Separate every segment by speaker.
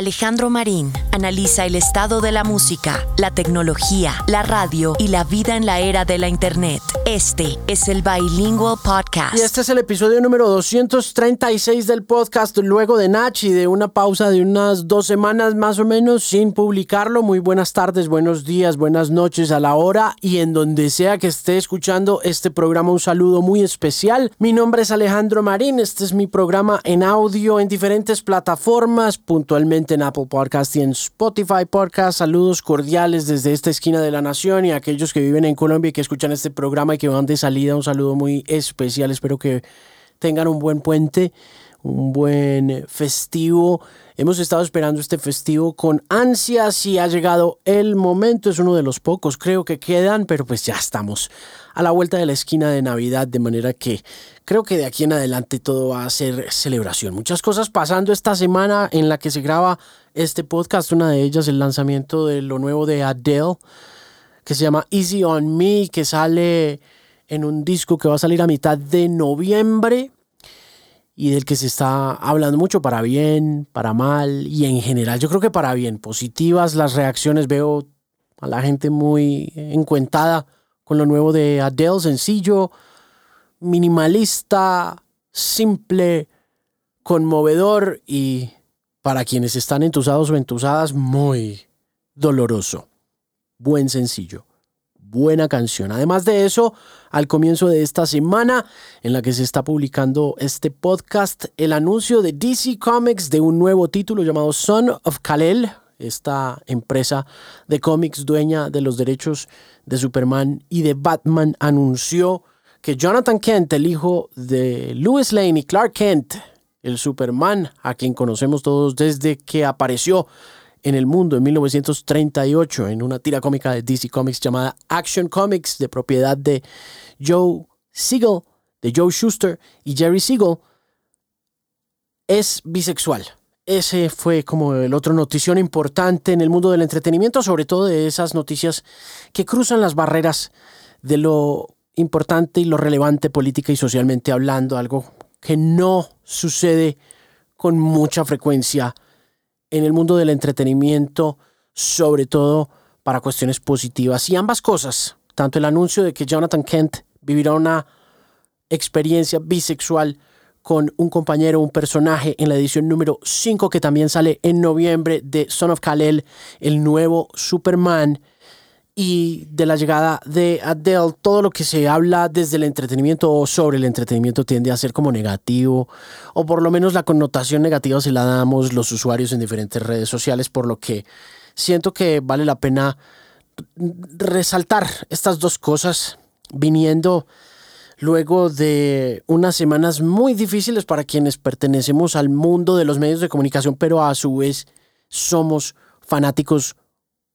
Speaker 1: Alejandro Marín analiza el estado de la música, la tecnología, la radio y la vida en la era de la Internet. Este es el Bilingual Podcast.
Speaker 2: Y este es el episodio número 236 del podcast, luego de Nachi, de una pausa de unas dos semanas más o menos sin publicarlo. Muy buenas tardes, buenos días, buenas noches a la hora y en donde sea que esté escuchando este programa, un saludo muy especial. Mi nombre es Alejandro Marín, este es mi programa en audio en diferentes plataformas, puntualmente en Apple Podcast y en Spotify Podcast. Saludos cordiales desde esta esquina de la nación y a aquellos que viven en Colombia y que escuchan este programa y que van de salida. Un saludo muy especial. Espero que tengan un buen puente, un buen festivo. Hemos estado esperando este festivo con ansias y ha llegado el momento. Es uno de los pocos, creo que quedan, pero pues ya estamos a la vuelta de la esquina de Navidad, de manera que creo que de aquí en adelante todo va a ser celebración. Muchas cosas pasando esta semana en la que se graba este podcast. Una de ellas, el lanzamiento de lo nuevo de Adele, que se llama Easy on Me, que sale en un disco que va a salir a mitad de noviembre y del que se está hablando mucho para bien, para mal y en general. Yo creo que para bien, positivas las reacciones. Veo a la gente muy encuentada con lo nuevo de Adele, sencillo, minimalista, simple, conmovedor y para quienes están entusados o entusadas, muy doloroso. Buen sencillo buena canción. Además de eso, al comienzo de esta semana en la que se está publicando este podcast, el anuncio de DC Comics de un nuevo título llamado Son of Kal-El, esta empresa de cómics dueña de los derechos de Superman y de Batman, anunció que Jonathan Kent, el hijo de Louis Lane y Clark Kent, el Superman, a quien conocemos todos desde que apareció en el mundo en 1938 en una tira cómica de DC Comics llamada Action Comics de propiedad de Joe Siegel, de Joe Schuster y Jerry Siegel, es bisexual. Ese fue como el otro notición importante en el mundo del entretenimiento, sobre todo de esas noticias que cruzan las barreras de lo importante y lo relevante política y socialmente hablando, algo que no sucede con mucha frecuencia en el mundo del entretenimiento, sobre todo para cuestiones positivas. Y ambas cosas, tanto el anuncio de que Jonathan Kent vivirá una experiencia bisexual con un compañero, un personaje en la edición número 5 que también sale en noviembre de Son of Kal-El, el nuevo Superman y de la llegada de Adele, todo lo que se habla desde el entretenimiento o sobre el entretenimiento tiende a ser como negativo, o por lo menos la connotación negativa se la damos los usuarios en diferentes redes sociales, por lo que siento que vale la pena resaltar estas dos cosas viniendo luego de unas semanas muy difíciles para quienes pertenecemos al mundo de los medios de comunicación, pero a su vez somos fanáticos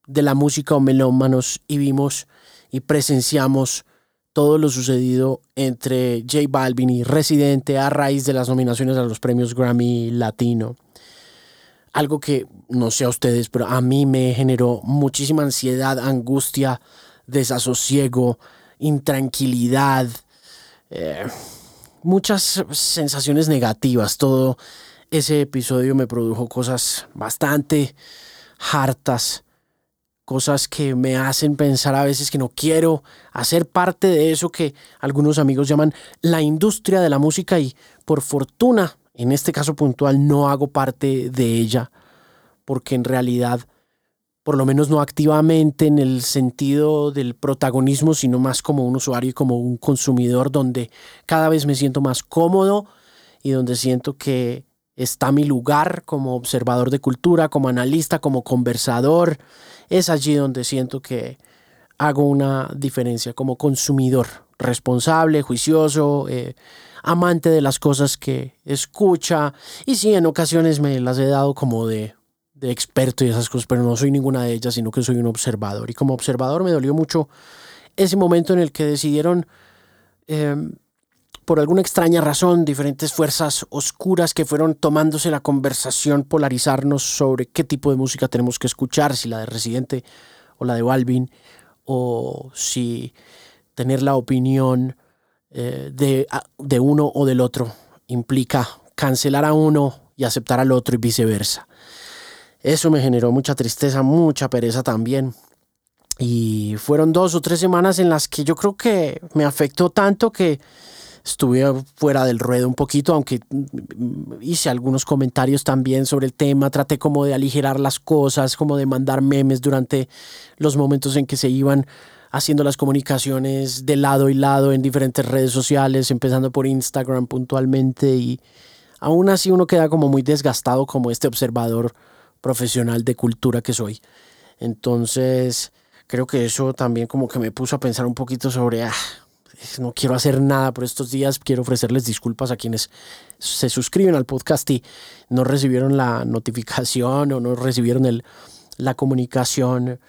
Speaker 2: de la música o melómanos y vimos y presenciamos todo lo sucedido entre J Balvin y Residente a raíz de las nominaciones a los premios Grammy Latino. Algo que no sé a ustedes, pero a mí me generó muchísima ansiedad, angustia, desasosiego, intranquilidad, eh, muchas sensaciones negativas. Todo ese episodio me produjo cosas bastante hartas cosas que me hacen pensar a veces que no quiero hacer parte de eso que algunos amigos llaman la industria de la música y por fortuna, en este caso puntual, no hago parte de ella, porque en realidad, por lo menos no activamente en el sentido del protagonismo, sino más como un usuario y como un consumidor, donde cada vez me siento más cómodo y donde siento que está mi lugar como observador de cultura, como analista, como conversador es allí donde siento que hago una diferencia como consumidor responsable, juicioso, eh, amante de las cosas que escucha. Y sí, en ocasiones me las he dado como de, de experto y esas cosas, pero no soy ninguna de ellas, sino que soy un observador. Y como observador me dolió mucho ese momento en el que decidieron, em, por alguna extraña razón, diferentes fuerzas oscuras que fueron tomándose la conversación, polarizarnos sobre qué tipo de música tenemos que escuchar, si la de Residente o la de Balvin, o si tener la opinión eh, de, de uno o del otro implica cancelar a uno y aceptar al otro y viceversa. Eso me generó mucha tristeza, mucha pereza también. Y fueron dos o tres semanas en las que yo creo que me afectó tanto que estuve fuera del ruedo un poquito, aunque hice algunos comentarios también sobre el tema, traté como de aligerar las cosas, como de mandar memes durante los momentos en que se iban haciendo las comunicaciones de lado y lado en diferentes redes sociales, empezando por Instagram puntualmente y aún así uno queda como muy desgastado como este observador profesional de cultura que soy. Entonces, creo que eso también como que me puso a pensar un poquito sobre, ah, no quiero hacer nada por estos días, quiero ofrecerles disculpas a quienes se suscriben al podcast y no recibieron la notificación o no recibieron el, la comunicación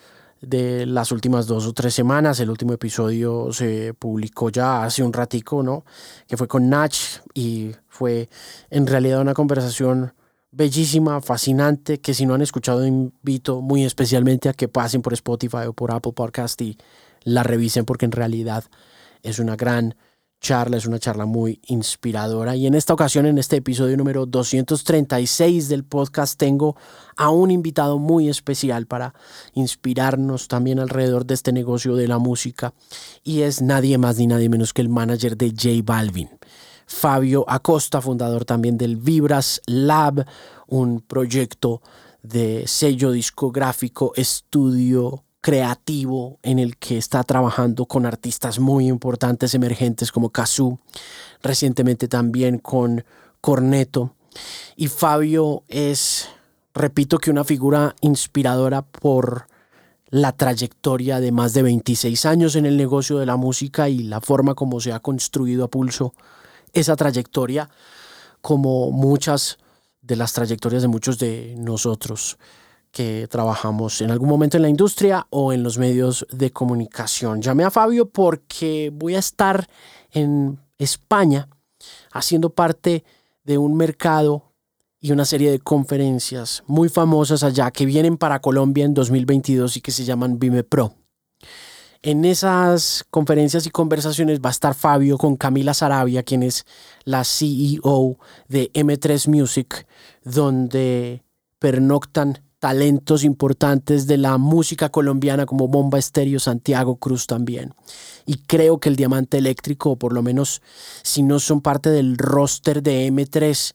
Speaker 2: de las últimas dos o tres semanas. El último episodio se publicó ya hace un ratico, ¿no? Que fue con Nach y fue en realidad una conversación bellísima, fascinante, que si no han escuchado invito muy especialmente a que pasen por Spotify o por Apple Podcast y la revisen porque en realidad es una gran charla, es una charla muy inspiradora. Y en esta ocasión, en este episodio número 236 del podcast, tengo a un invitado muy especial para inspirarnos también alrededor de este negocio de la música. Y es nadie más ni nadie menos que el manager de J Balvin. Fabio Acosta, fundador también del Vibras Lab, un proyecto de sello discográfico, estudio creativo en el que está trabajando con artistas muy importantes emergentes como Kazoo, recientemente también con Corneto. Y Fabio es, repito que una figura inspiradora por la trayectoria de más de 26 años en el negocio de la música y la forma como se ha construido a pulso esa trayectoria como muchas de las trayectorias de muchos de nosotros que trabajamos en algún momento en la industria o en los medios de comunicación. Llamé a Fabio porque voy a estar en España haciendo parte de un mercado y una serie de conferencias muy famosas allá que vienen para Colombia en 2022 y que se llaman Vime Pro. En esas conferencias y conversaciones va a estar Fabio con Camila Sarabia, quien es la CEO de M3 Music, donde pernoctan talentos importantes de la música colombiana como Bomba Estéreo, Santiago Cruz también. Y creo que el Diamante Eléctrico, o por lo menos si no son parte del roster de M3,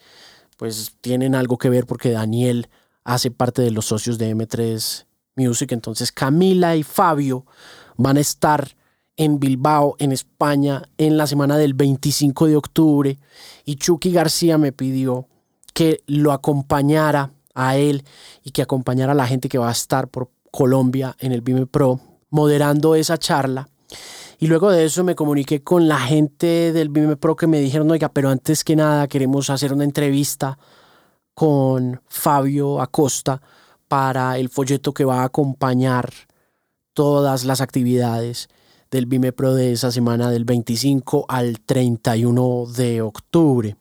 Speaker 2: pues tienen algo que ver porque Daniel hace parte de los socios de M3 Music. Entonces Camila y Fabio van a estar en Bilbao, en España, en la semana del 25 de octubre. Y Chucky García me pidió que lo acompañara a él y que acompañara a la gente que va a estar por Colombia en el Vime Pro, moderando esa charla. Y luego de eso me comuniqué con la gente del Vime Pro que me dijeron, oiga, pero antes que nada queremos hacer una entrevista con Fabio Acosta para el folleto que va a acompañar todas las actividades del Vime Pro de esa semana del 25 al 31 de octubre.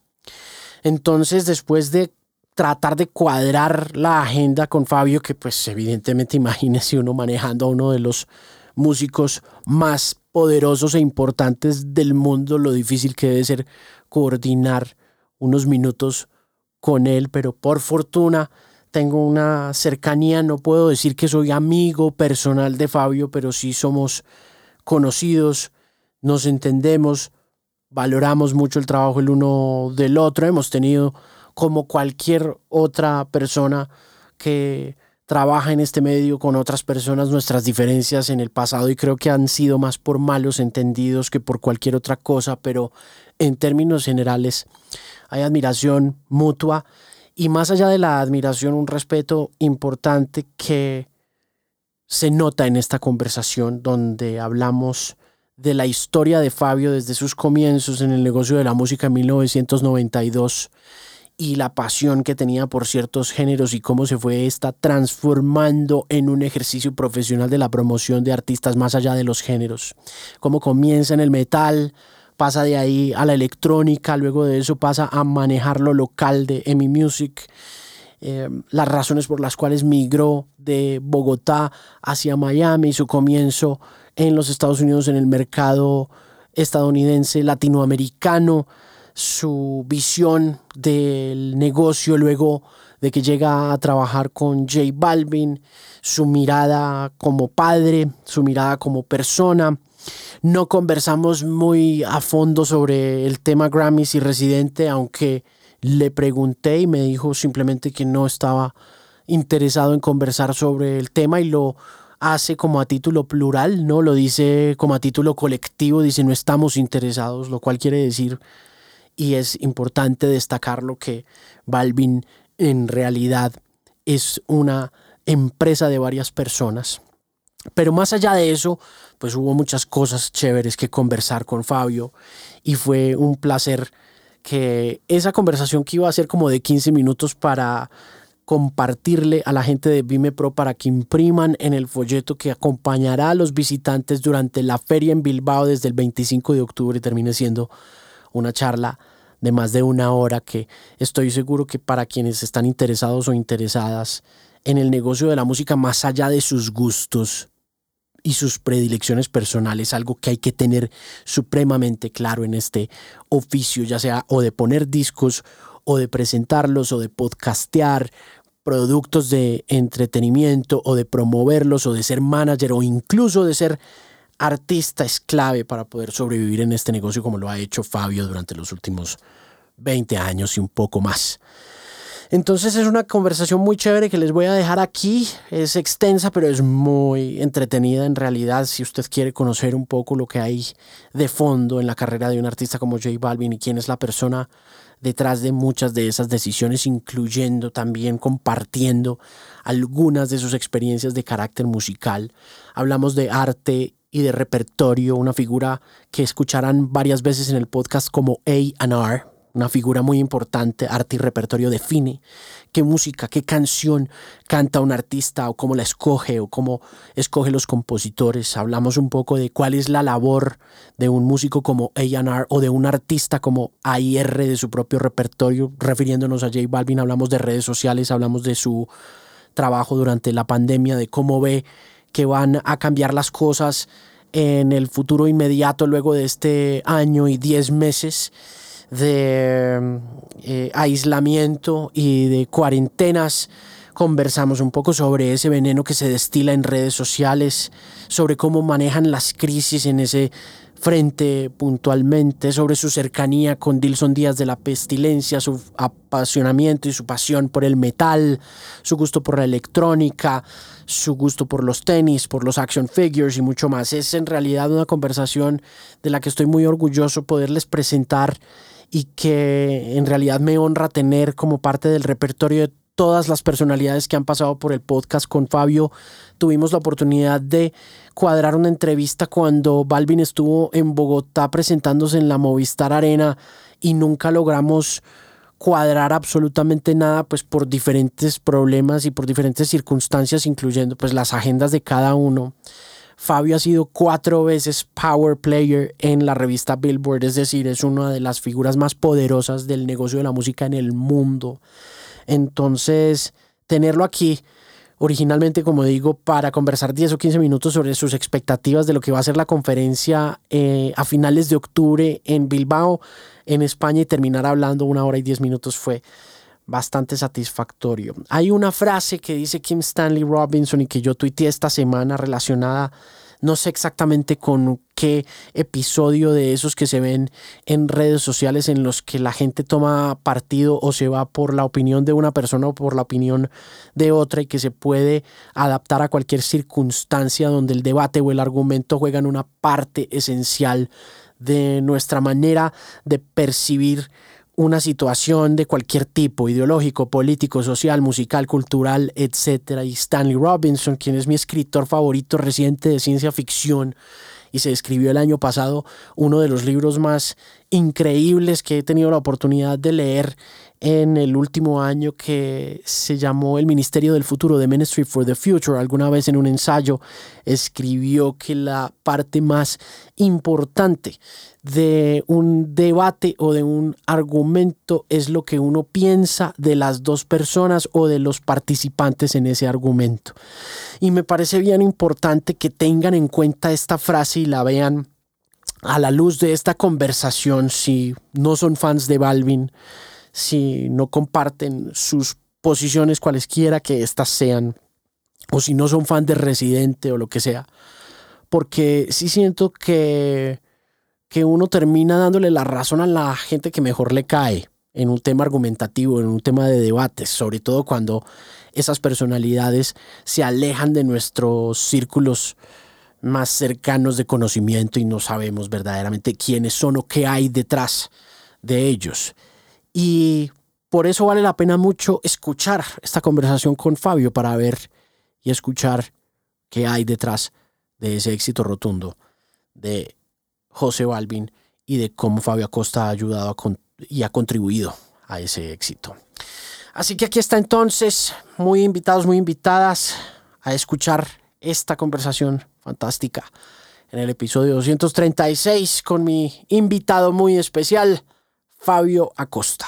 Speaker 2: Entonces, después de tratar de cuadrar la agenda con Fabio, que pues evidentemente imagínese uno manejando a uno de los músicos más poderosos e importantes del mundo, lo difícil que debe ser coordinar unos minutos con él, pero por fortuna tengo una cercanía, no puedo decir que soy amigo personal de Fabio, pero sí somos conocidos, nos entendemos, valoramos mucho el trabajo el uno del otro, hemos tenido como cualquier otra persona que trabaja en este medio con otras personas nuestras diferencias en el pasado y creo que han sido más por malos entendidos que por cualquier otra cosa, pero en términos generales hay admiración mutua y más allá de la admiración un respeto importante que se nota en esta conversación donde hablamos de la historia de Fabio desde sus comienzos en el negocio de la música en 1992 y la pasión que tenía por ciertos géneros y cómo se fue esta transformando en un ejercicio profesional de la promoción de artistas más allá de los géneros. Cómo comienza en el metal, pasa de ahí a la electrónica, luego de eso pasa a manejar lo local de EMI Music. Eh, las razones por las cuales migró de Bogotá hacia Miami, su comienzo en los Estados Unidos en el mercado estadounidense latinoamericano, su visión del negocio luego de que llega a trabajar con J Balvin, su mirada como padre, su mirada como persona. No conversamos muy a fondo sobre el tema Grammys y Residente, aunque le pregunté y me dijo simplemente que no estaba interesado en conversar sobre el tema y lo hace como a título plural, no lo dice como a título colectivo, dice no estamos interesados, lo cual quiere decir, y es importante destacarlo, que Balvin en realidad es una empresa de varias personas. Pero más allá de eso, pues hubo muchas cosas chéveres que conversar con Fabio y fue un placer que esa conversación que iba a ser como de 15 minutos para compartirle a la gente de Vime Pro para que impriman en el folleto que acompañará a los visitantes durante la feria en Bilbao desde el 25 de octubre termine siendo una charla de más de una hora que estoy seguro que para quienes están interesados o interesadas en el negocio de la música más allá de sus gustos y sus predilecciones personales, algo que hay que tener supremamente claro en este oficio, ya sea o de poner discos o de presentarlos o de podcastear productos de entretenimiento o de promoverlos o de ser manager o incluso de ser artista es clave para poder sobrevivir en este negocio como lo ha hecho Fabio durante los últimos 20 años y un poco más. Entonces es una conversación muy chévere que les voy a dejar aquí. Es extensa, pero es muy entretenida en realidad. Si usted quiere conocer un poco lo que hay de fondo en la carrera de un artista como J Balvin y quién es la persona detrás de muchas de esas decisiones, incluyendo también compartiendo algunas de sus experiencias de carácter musical. Hablamos de arte y de repertorio, una figura que escucharán varias veces en el podcast como A&R, una figura muy importante, arte y repertorio define qué música, qué canción canta un artista o cómo la escoge o cómo escoge los compositores. Hablamos un poco de cuál es la labor de un músico como A&R o de un artista como AIR de su propio repertorio, refiriéndonos a J Balvin, hablamos de redes sociales, hablamos de su trabajo durante la pandemia, de cómo ve que van a cambiar las cosas en el futuro inmediato luego de este año y diez meses de eh, aislamiento y de cuarentenas. Conversamos un poco sobre ese veneno que se destila en redes sociales, sobre cómo manejan las crisis en ese frente puntualmente, sobre su cercanía con Dilson Díaz de la Pestilencia, su apasionamiento y su pasión por el metal, su gusto por la electrónica, su gusto por los tenis, por los action figures y mucho más. Es en realidad una conversación de la que estoy muy orgulloso poderles presentar y que en realidad me honra tener como parte del repertorio de todas las personalidades que han pasado por el podcast con Fabio. Tuvimos la oportunidad de cuadrar una entrevista cuando Balvin estuvo en Bogotá presentándose en la Movistar Arena y nunca logramos cuadrar absolutamente nada pues por diferentes problemas y por diferentes circunstancias incluyendo pues las agendas de cada uno. Fabio ha sido cuatro veces Power Player en la revista Billboard, es decir, es una de las figuras más poderosas del negocio de la música en el mundo. Entonces, tenerlo aquí, originalmente, como digo, para conversar 10 o 15 minutos sobre sus expectativas de lo que va a ser la conferencia eh, a finales de octubre en Bilbao, en España, y terminar hablando una hora y 10 minutos fue bastante satisfactorio. Hay una frase que dice Kim Stanley Robinson y que yo tuiteé esta semana relacionada, no sé exactamente con qué episodio de esos que se ven en redes sociales en los que la gente toma partido o se va por la opinión de una persona o por la opinión de otra y que se puede adaptar a cualquier circunstancia donde el debate o el argumento juegan una parte esencial de nuestra manera de percibir una situación de cualquier tipo, ideológico, político, social, musical, cultural, etc. Y Stanley Robinson, quien es mi escritor favorito reciente de ciencia ficción, y se escribió el año pasado uno de los libros más increíbles que he tenido la oportunidad de leer en el último año que se llamó El Ministerio del Futuro, The Ministry for the Future. Alguna vez en un ensayo escribió que la parte más importante de un debate o de un argumento es lo que uno piensa de las dos personas o de los participantes en ese argumento. Y me parece bien importante que tengan en cuenta esta frase y la vean a la luz de esta conversación si no son fans de Balvin si no comparten sus posiciones cualesquiera que éstas sean, o si no son fan de Residente o lo que sea, porque sí siento que, que uno termina dándole la razón a la gente que mejor le cae en un tema argumentativo, en un tema de debates, sobre todo cuando esas personalidades se alejan de nuestros círculos más cercanos de conocimiento y no sabemos verdaderamente quiénes son o qué hay detrás de ellos. Y por eso vale la pena mucho escuchar esta conversación con Fabio para ver y escuchar qué hay detrás de ese éxito rotundo de José Balvin y de cómo Fabio Acosta ha ayudado y ha contribuido a ese éxito. Así que aquí está entonces, muy invitados, muy invitadas a escuchar esta conversación fantástica en el episodio 236 con mi invitado muy especial, Fabio Acosta.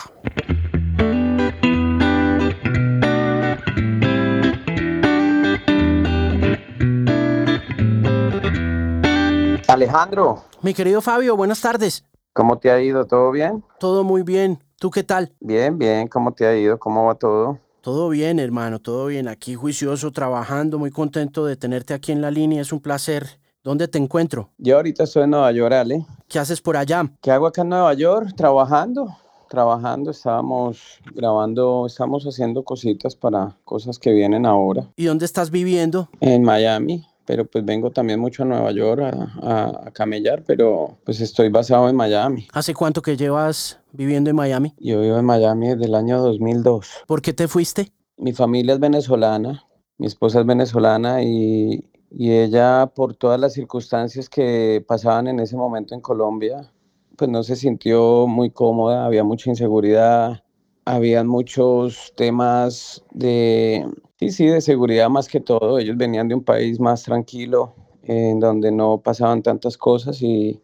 Speaker 3: Alejandro.
Speaker 2: Mi querido Fabio, buenas tardes.
Speaker 3: ¿Cómo te ha ido? ¿Todo bien?
Speaker 2: Todo muy bien. ¿Tú qué tal?
Speaker 3: Bien, bien. ¿Cómo te ha ido? ¿Cómo va todo?
Speaker 2: Todo bien, hermano, todo bien. Aquí juicioso, trabajando, muy contento de tenerte aquí en la línea. Es un placer. ¿Dónde te encuentro?
Speaker 3: Yo ahorita estoy en Nueva York, Ale.
Speaker 2: ¿Qué haces por allá?
Speaker 3: ¿Qué hago acá en Nueva York? Trabajando, trabajando. Estábamos grabando, estamos haciendo cositas para cosas que vienen ahora.
Speaker 2: ¿Y dónde estás viviendo?
Speaker 3: En Miami pero pues vengo también mucho a Nueva York a, camellar, pero pues estoy basado en Miami.
Speaker 2: ¿Hace cuánto que llevas viviendo en Miami?
Speaker 3: Yo vivo en Miami desde el año 2002.
Speaker 2: ¿Por qué te fuiste?
Speaker 3: Mi familia es venezolana, mi esposa es venezolana y, y ella por todas las circunstancias que pasaban en ese momento en Colombia, pues no se sintió muy cómoda, había mucha inseguridad, había muchos temas de Sí, sí, de seguridad más que todo. Ellos venían de un país más tranquilo, en donde no pasaban tantas cosas y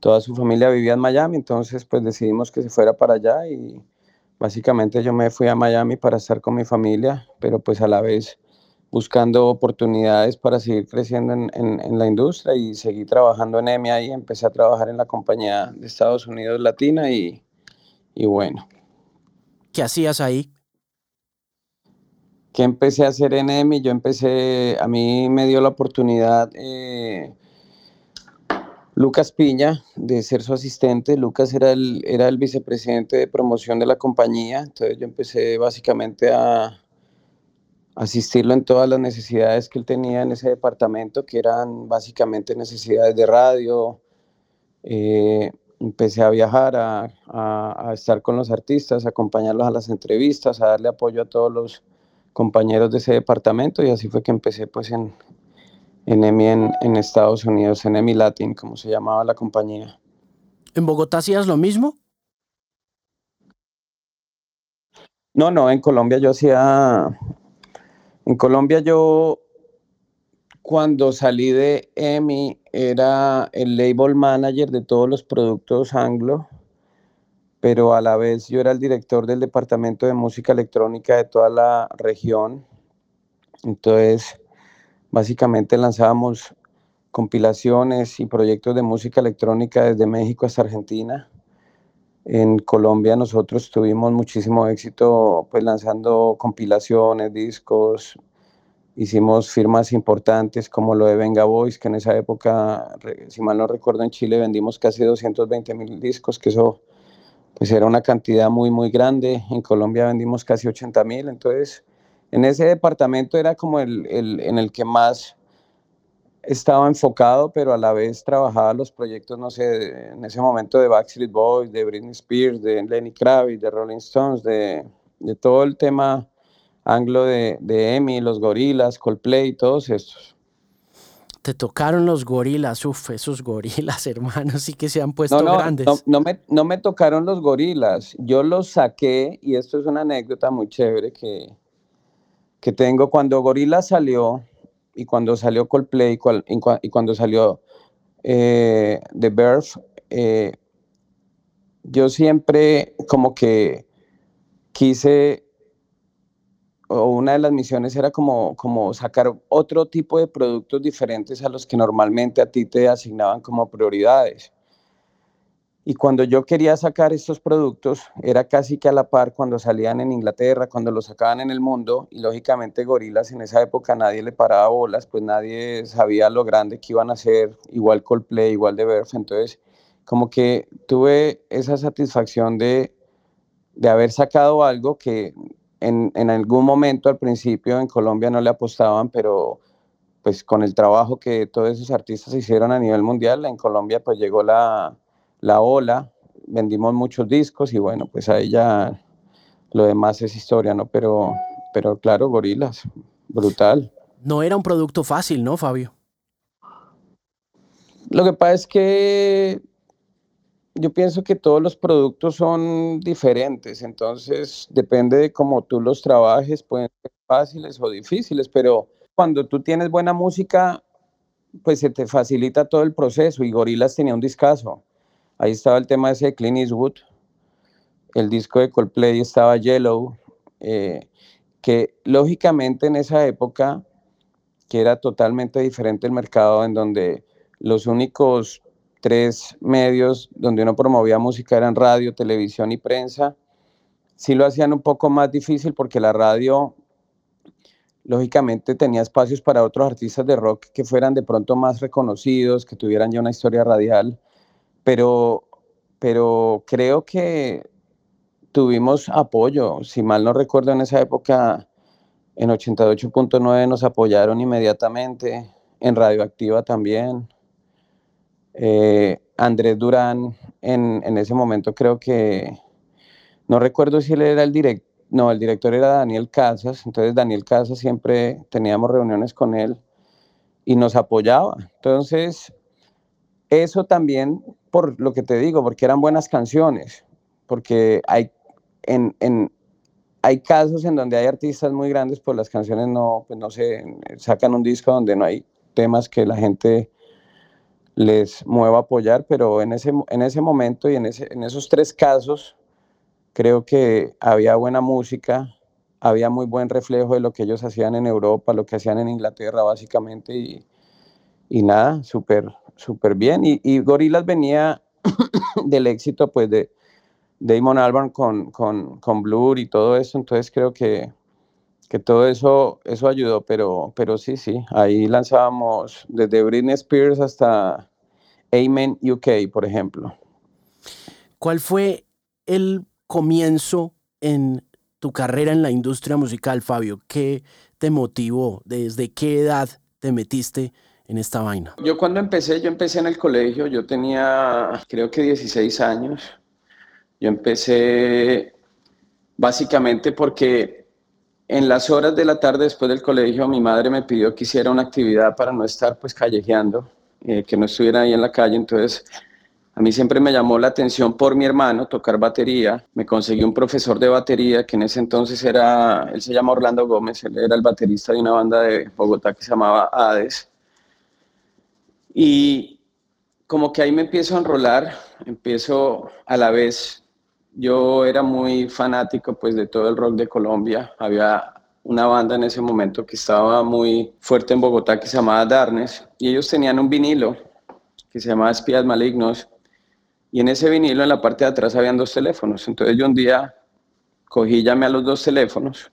Speaker 3: toda su familia vivía en Miami, entonces pues decidimos que se fuera para allá y básicamente yo me fui a Miami para estar con mi familia, pero pues a la vez buscando oportunidades para seguir creciendo en, en, la industria y seguí trabajando en EMI ahí, empecé a trabajar en la compañía de Estados Unidos Latina y, y bueno.
Speaker 2: ¿Qué hacías ahí?
Speaker 3: que empecé a hacer en EMI, yo empecé, a mí me dio la oportunidad eh, Lucas Piña de ser su asistente. Lucas era el, era el vicepresidente de promoción de la compañía, entonces yo empecé básicamente a asistirlo en todas las necesidades que él tenía en ese departamento, que eran básicamente necesidades de radio. Eh, empecé a viajar, a, a, estar con los artistas, a acompañarlos a las entrevistas, a darle apoyo a todos los compañeros de ese departamento y así fue que empecé pues en, en EMI en, Estados Unidos, en EMI Latin, como se llamaba la compañía.
Speaker 2: ¿En Bogotá hacías lo mismo?
Speaker 3: No, no, en Colombia yo hacía, en Colombia yo cuando salí de EMI era el label manager de todos los productos anglo pero a la vez yo era el director del departamento de música electrónica de toda la región. Entonces, básicamente lanzábamos compilaciones y proyectos de música electrónica desde México hasta Argentina. En Colombia nosotros tuvimos muchísimo éxito pues lanzando compilaciones, discos, hicimos firmas importantes como lo de Venga Boys, que en esa época, si mal no recuerdo, en Chile vendimos casi 220 mil discos, que eso pues era una cantidad muy, muy grande. En Colombia vendimos casi 80 mil, entonces en ese departamento era como el, el, en el que más estaba enfocado, pero a la vez trabajaba los proyectos, no sé, en ese momento de Backstreet Boys, de Britney Spears, de Lenny Kravitz, de Rolling Stones, de, de todo el tema anglo de, de Emi, los gorilas, Coldplay, todos estos.
Speaker 2: Te tocaron los gorilas, uff, esos gorilas, hermanos, sí que se han puesto grandes.
Speaker 3: No, no, me, no me tocaron los gorilas, yo los saqué, y esto es una anécdota muy chévere que, que tengo. Cuando Gorila salió, y cuando salió Coldplay, y cuando salió eh, The Birth, eh, yo siempre como que quise o una de las misiones era como, como sacar otro tipo de productos diferentes a los que normalmente a ti te asignaban como prioridades. Y cuando yo quería sacar estos productos, era casi que a la par cuando salían en Inglaterra, cuando los sacaban en el mundo, y lógicamente Gorilas en esa época nadie le paraba bolas, pues nadie sabía lo grande que iban a ser, igual Coldplay, igual de Verse, entonces como que tuve esa satisfacción de, de haber sacado algo que en, en algún momento al principio en Colombia no le apostaban, pero pues con el trabajo que todos esos artistas hicieron a nivel mundial, en Colombia pues llegó la la ola, vendimos muchos discos y bueno, pues ahí ya lo demás es historia, ¿no? Pero, pero claro, gorilas, brutal.
Speaker 2: No era un producto fácil, ¿no, Fabio?
Speaker 3: Lo que pasa es que yo pienso que todos los productos son diferentes, entonces depende de cómo tú los trabajes, pueden ser fáciles o difíciles, pero cuando tú tienes buena música, pues se te facilita todo el proceso y Gorilas tenía un discazo. Ahí estaba el tema ese de Clint Eastwood, el disco de Coldplay estaba Yellow, eh, que lógicamente en esa época, que era totalmente diferente el mercado, en donde los únicos tres medios donde uno promovía música eran radio, televisión y prensa, sí lo hacían un poco más difícil porque la radio, lógicamente, tenía espacios para otros artistas de rock que fueran de pronto más reconocidos, que tuvieran ya una historia radial pero, pero creo que tuvimos apoyo. Si mal no recuerdo, en esa época, en 88.9 nos apoyaron inmediatamente, en Radioactiva también. Eh, Andrés Durán, en, en, ese momento creo que, no recuerdo si él era el director, no, el director era Daniel Casas, entonces Daniel Casas siempre teníamos reuniones con él y nos apoyaba. Entonces, eso también por lo que te digo, porque eran buenas canciones, porque hay, en, en, hay casos en donde hay artistas muy grandes, pues las canciones no, pues no se sacan un disco donde no hay temas que la gente les mueva a apoyar, pero en ese, en ese momento y en, ese, en esos tres casos creo que había buena música, había muy buen reflejo de lo que ellos hacían en Europa, lo que hacían en Inglaterra básicamente y, y nada, súper súper bien. Y, y Gorilas venía del éxito pues de Damon Albarn con, con, con Blur y todo eso, entonces creo que, que todo eso, eso ayudó, pero, pero sí, sí, ahí lanzábamos desde Britney Spears hasta Amen UK, por ejemplo.
Speaker 2: ¿Cuál fue el comienzo en tu carrera en la industria musical, Fabio? ¿Qué te motivó? ¿Desde qué edad te metiste en esta vaina?
Speaker 3: Yo cuando empecé, yo empecé en el colegio, yo tenía creo que 16 años. Yo empecé básicamente porque en las horas de la tarde después del colegio mi madre me pidió que hiciera una actividad para no estar pues callejeando, eh, que no estuviera ahí en la calle. Entonces a mí siempre me llamó la atención por mi hermano tocar batería. Me conseguí un profesor de batería que en ese entonces era, él se llama Orlando Gómez, él era el baterista de una banda de Bogotá que se llamaba Hades. Y como que ahí me empiezo a enrolar, empiezo a la vez, yo era muy fanático pues de todo el rock de Colombia, había una banda en ese momento que estaba muy fuerte en Bogotá que se llamaba Darnes y ellos tenían un vinilo que se llamaba Espías Malignos y en ese vinilo en la parte de atrás habían dos teléfonos, entonces yo un día cogí, llamé a los dos teléfonos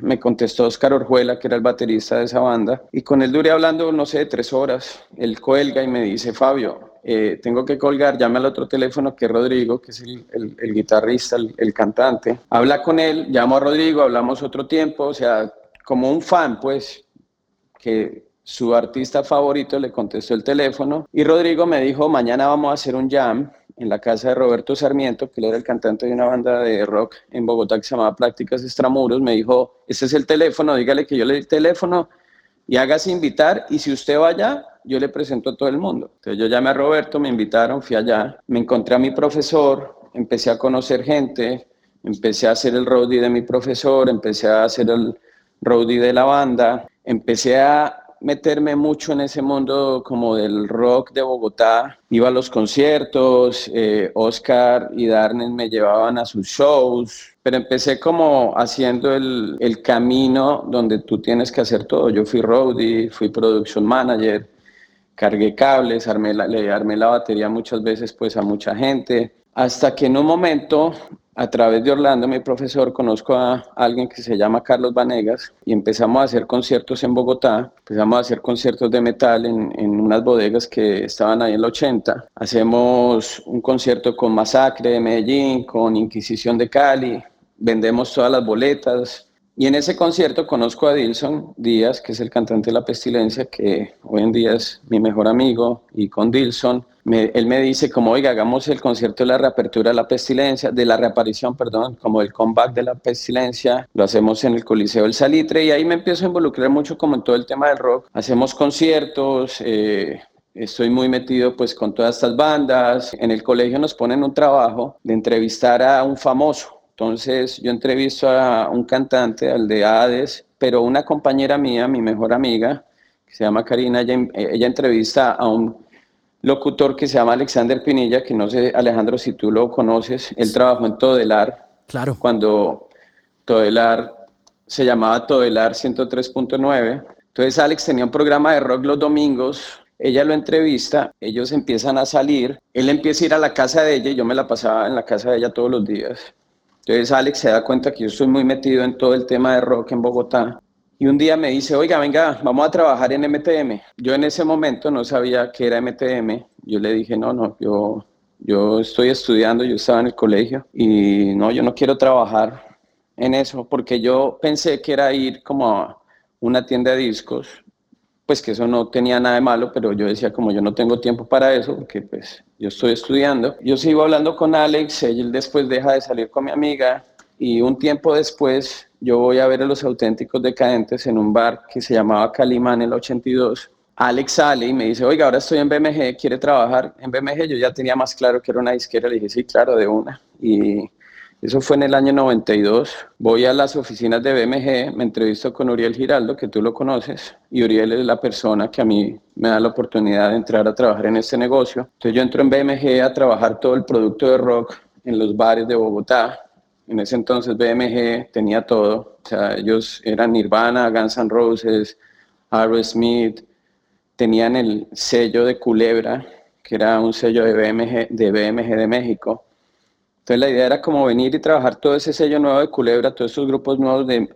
Speaker 3: me contestó Oscar Orjuela, que era el baterista de esa banda, y con él duré hablando, no sé, tres horas. Él cuelga y me dice, Fabio, eh, tengo que colgar, llame al otro teléfono que es Rodrigo, que es el, guitarrista, el, cantante. Habla con él, llamo a Rodrigo, hablamos otro tiempo, o sea, como un fan, pues, que su artista favorito le contestó el teléfono y Rodrigo me dijo, mañana vamos a hacer un jam en la casa de Roberto Sarmiento, que él era el cantante de una banda de rock en Bogotá que se llamaba Prácticas Extramuros, me dijo, este es el teléfono, dígale que yo le di el teléfono y hágase invitar y si usted va allá, yo le presento a todo el mundo. Entonces yo llamé a Roberto, me invitaron, fui allá, me encontré a mi profesor, empecé a conocer gente, empecé a hacer el roadie de mi profesor, empecé a hacer el roadie de la banda, empecé a meterme mucho en ese mundo como del rock de Bogotá. Iba a los conciertos, eh, Oscar y Darnen me llevaban a sus shows, pero empecé como haciendo el, el, camino donde tú tienes que hacer todo. Yo fui roadie, fui production manager, cargué cables, armé le armé la batería muchas veces pues a mucha gente, hasta que en un momento a través de Orlando, mi profesor, conozco a alguien que se llama Carlos Vanegas y empezamos a hacer conciertos en Bogotá. Empezamos a hacer conciertos de metal en, en unas bodegas que estaban ahí en el 80. Hacemos un concierto con Masacre de Medellín, con Inquisición de Cali. Vendemos todas las boletas, y en ese concierto conozco a Dilson Díaz, que es el cantante de La Pestilencia, que hoy en día es mi mejor amigo, y con Dilson, él me dice como, oiga, hagamos el concierto de la reapertura de La Pestilencia, de la reaparición, perdón, como el comeback de La Pestilencia, lo hacemos en el Coliseo El Salitre, y ahí me empiezo a involucrar mucho como en todo el tema del rock. Hacemos conciertos, eh, Estoy muy metido pues con todas estas bandas. En el colegio nos ponen un trabajo de entrevistar a un famoso entonces yo entrevisto a un cantante, al de Hades, pero una compañera mía, mi mejor amiga, que se llama Karina, ella, entrevista a un locutor que se llama Alexander Pinilla, que no sé, Alejandro, si tú lo conoces, él trabajó en Todelar.
Speaker 2: Claro.
Speaker 3: Cuando Todelar se llamaba Todelar 103.9. Entonces Alex tenía un programa de rock los domingos, ella lo entrevista, ellos empiezan a salir, él empieza a ir a la casa de ella y yo me la pasaba en la casa de ella todos los días. Entonces Alex se da cuenta que yo estoy muy metido en todo el tema de rock en Bogotá. Y un día me dice, oiga, venga, vamos a trabajar en MTM. Yo en ese momento no sabía qué era MTM. Yo le dije, no, no, yo, yo estoy estudiando, yo estaba en el colegio y no, yo no quiero trabajar en eso porque yo pensé que era ir como a una tienda de discos pues que eso no tenía nada de malo, pero yo decía como yo no tengo tiempo para eso, porque pues yo estoy estudiando. Yo sigo hablando con Alex, él después deja de salir con mi amiga y un tiempo después yo voy a ver a los auténticos decadentes en un bar que se llamaba Calimán en el 82. Alex sale y me dice, oiga, ahora estoy en BMG, ¿quiere trabajar en BMG? Yo ya tenía más claro que era una disquera, le dije, sí, claro, de una. Y eso fue en el año 92. Voy a las oficinas de BMG, me entrevisto con Uriel Giraldo, que tú lo conoces, y Uriel es la persona que a mí me da la oportunidad de entrar a trabajar en este negocio. Entonces yo entro en BMG a trabajar todo el producto de rock en los bares de Bogotá. En ese entonces BMG tenía todo. O sea, ellos eran Nirvana, Guns N' Roses, Aerosmith, tenían el sello de Culebra, que era un sello de BMG de, BMG de México entonces la idea era como venir y trabajar todo ese sello nuevo de Culebra, todos esos grupos nuevos de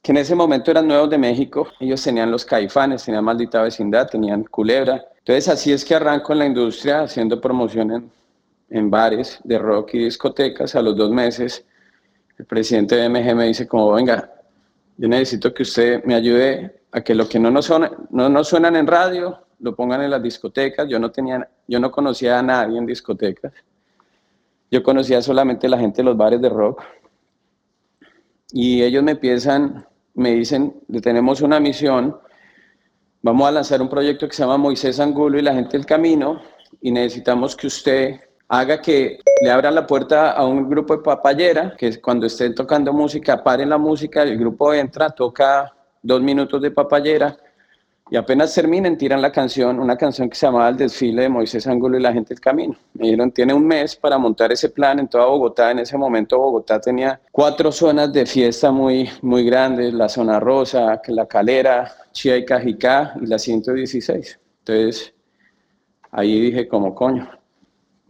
Speaker 3: que en ese momento eran nuevos de México. Ellos tenían los caifanes, tenían Maldita Vecindad, tenían Culebra. Entonces así es que arranco en la industria haciendo promoción en, bares de rock y discotecas. A los dos meses el presidente de MG me dice como, venga, yo necesito que usted me ayude a que lo que no nos, suena, no nos suenan en radio lo pongan en las discotecas. Yo no, tenía, yo no conocía a nadie en discotecas. Yo conocía solamente la gente de los bares de rock. Y ellos me empiezan, me dicen, tenemos una misión, vamos a lanzar un proyecto que se llama Moisés Angulo y la gente del camino, y necesitamos que usted haga que le abran la puerta a un grupo de papayera, que cuando estén tocando música, paren la música, el grupo entra, toca dos minutos de papayera, y apenas terminen, tiran la canción, una canción que se llamaba El desfile de Moisés Ángulo y la gente del camino. Me dijeron, tiene un mes para montar ese plan en toda Bogotá. En ese momento Bogotá tenía cuatro zonas de fiesta muy, muy grandes, la zona rosa, la calera, Chía y Cajicá y la 116. Entonces, ahí dije como coño,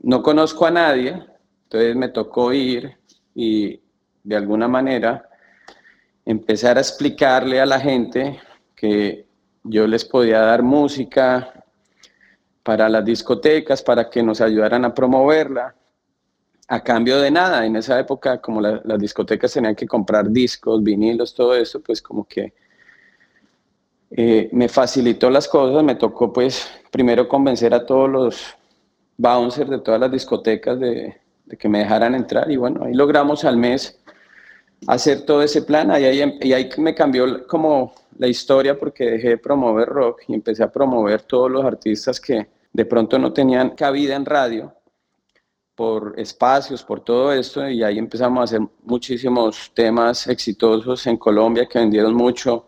Speaker 3: no conozco a nadie, entonces me tocó ir y de alguna manera empezar a explicarle a la gente que yo les podía dar música para las discotecas, para que nos ayudaran a promoverla, a cambio de nada. En esa época, como las discotecas tenían que comprar discos, vinilos, todo eso, pues como que eh, me facilitó las cosas, me tocó pues primero convencer a todos los bouncers de todas las discotecas de, de que me dejaran entrar y bueno, ahí logramos al mes hacer todo ese plan y ahí, y ahí me cambió como la historia porque dejé de promover rock y empecé a promover todos los artistas que de pronto no tenían cabida en radio por espacios, por todo esto, y ahí empezamos a hacer muchísimos temas exitosos en Colombia que vendieron mucho.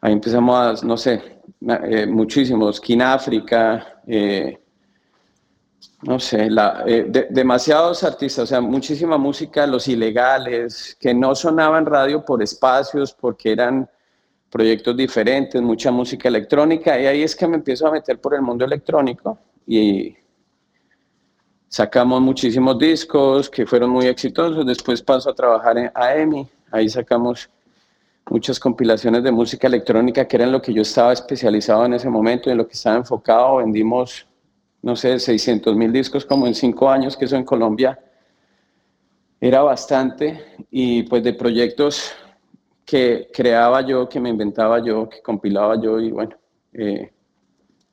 Speaker 3: Ahí empezamos a, no sé, eh, muchísimos, Kináfrica, eh, no sé, la, eh, demasiados artistas, o sea, muchísima música, los ilegales, que no sonaban radio por espacios, porque eran proyectos diferentes, mucha música electrónica, y ahí es que me empiezo a meter por el mundo electrónico y sacamos muchísimos discos que fueron muy exitosos, después paso a trabajar en AEMI, ahí sacamos muchas compilaciones de música electrónica que eran lo que yo estaba especializado en ese momento, en lo que estaba enfocado, vendimos, no sé, 600 mil discos como en cinco años, que eso en Colombia era bastante, y pues de proyectos que creaba yo, que me inventaba yo, que compilaba yo y bueno, eh,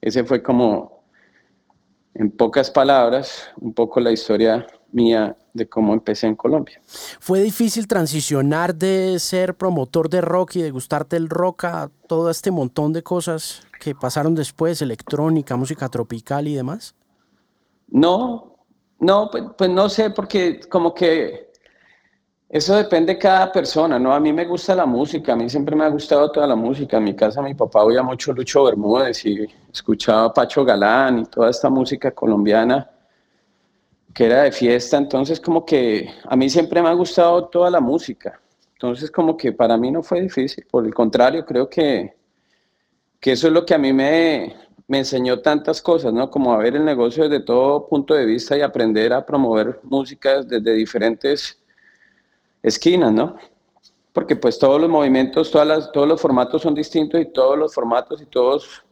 Speaker 3: ese fue como, en pocas palabras, un poco la historia mía de cómo empecé en Colombia.
Speaker 2: ¿Fue difícil transicionar de ser promotor de rock y de gustarte el rock a todo este montón de cosas que pasaron después, electrónica, música tropical y demás?
Speaker 3: No, no, pues, pues no sé, porque como que eso depende de cada persona, ¿no? A mí me gusta la música, a mí siempre me ha gustado toda la música. En mi casa mi papá oía mucho Lucho Bermúdez y escuchaba Pacho Galán y toda esta música colombiana que era de fiesta, entonces como que a mí siempre me ha gustado toda la música. Entonces como que para mí no fue difícil, por el contrario, creo que, que eso es lo que a mí me, me enseñó tantas cosas, ¿no? Como a ver el negocio desde todo punto de vista y aprender a promover música desde diferentes esquinas, ¿no? Porque pues todos los movimientos, todas las, todos los formatos son distintos y todos los formatos y todos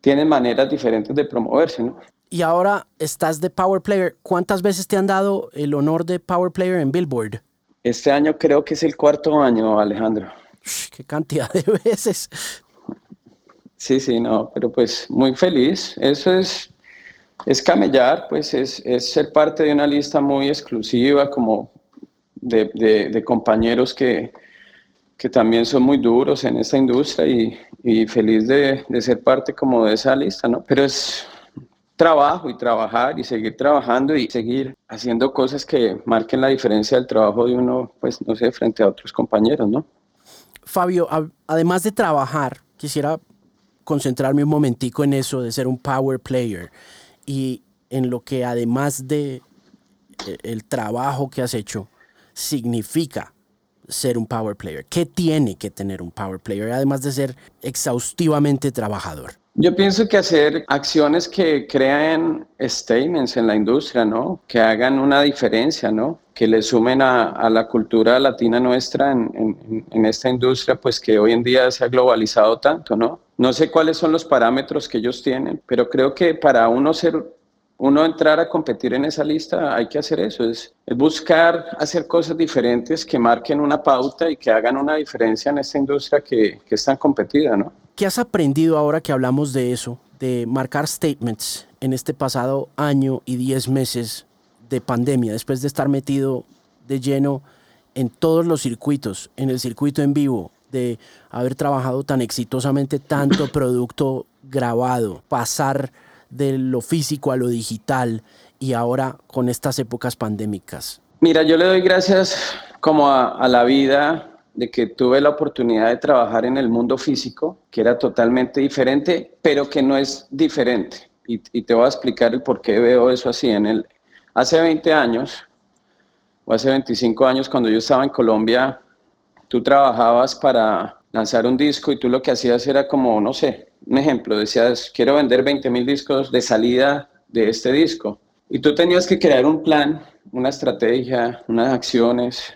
Speaker 3: tienen maneras diferentes de promoverse, ¿no?
Speaker 2: Y ahora estás de Power Player. ¿Cuántas veces te han dado el honor de Power Player en Billboard?
Speaker 3: Este año creo que es el cuarto año, Alejandro.
Speaker 2: Qué cantidad de veces.
Speaker 3: Sí, sí, no, pero pues muy feliz. Eso es, es camellar, pues es, es ser parte de una lista muy exclusiva, como de, compañeros que, que, también son muy duros en esta industria y, feliz de, de, ser parte como de esa lista, ¿no? Pero es trabajo y trabajar y seguir trabajando y seguir haciendo cosas que marquen la diferencia del trabajo de uno, pues no sé, frente a otros compañeros, ¿no?
Speaker 2: Fabio, además de trabajar, quisiera concentrarme un momentico en eso de ser un power player y en lo que además de eh, el trabajo que has hecho, significa ser un power player? ¿Qué tiene que tener un power player además de ser exhaustivamente trabajador?
Speaker 3: Yo pienso que hacer acciones que crean statements en la industria, ¿no? Que hagan una diferencia, ¿no? Que le sumen a, la cultura latina nuestra en, en, esta industria, pues que hoy en día se ha globalizado tanto, ¿no? No sé cuáles son los parámetros que ellos tienen, pero creo que para uno ser uno entrar a competir en esa lista, hay que hacer eso, es, buscar hacer cosas diferentes que marquen una pauta y que hagan una diferencia en esta industria que, que es tan competida, ¿no?
Speaker 2: ¿Qué has aprendido ahora que hablamos de eso, de marcar statements en este pasado año y diez meses de pandemia, después de estar metido de lleno en todos los circuitos, en el circuito en vivo, de haber trabajado tan exitosamente tanto producto grabado, pasar de lo físico a lo digital y ahora con estas épocas pandémicas?
Speaker 3: Mira, yo le doy gracias como a, la vida de que tuve la oportunidad de trabajar en el mundo físico, que era totalmente diferente, pero que no es diferente. Y, y, te voy a explicar el por qué veo eso así. En el, hace 20 años, o hace 25 años, cuando yo estaba en Colombia, tú trabajabas para lanzar un disco y tú lo que hacías era como, no sé, un ejemplo, decías, quiero vender 20 mil discos de salida de este disco. Y tú tenías que crear un plan, una estrategia, unas acciones,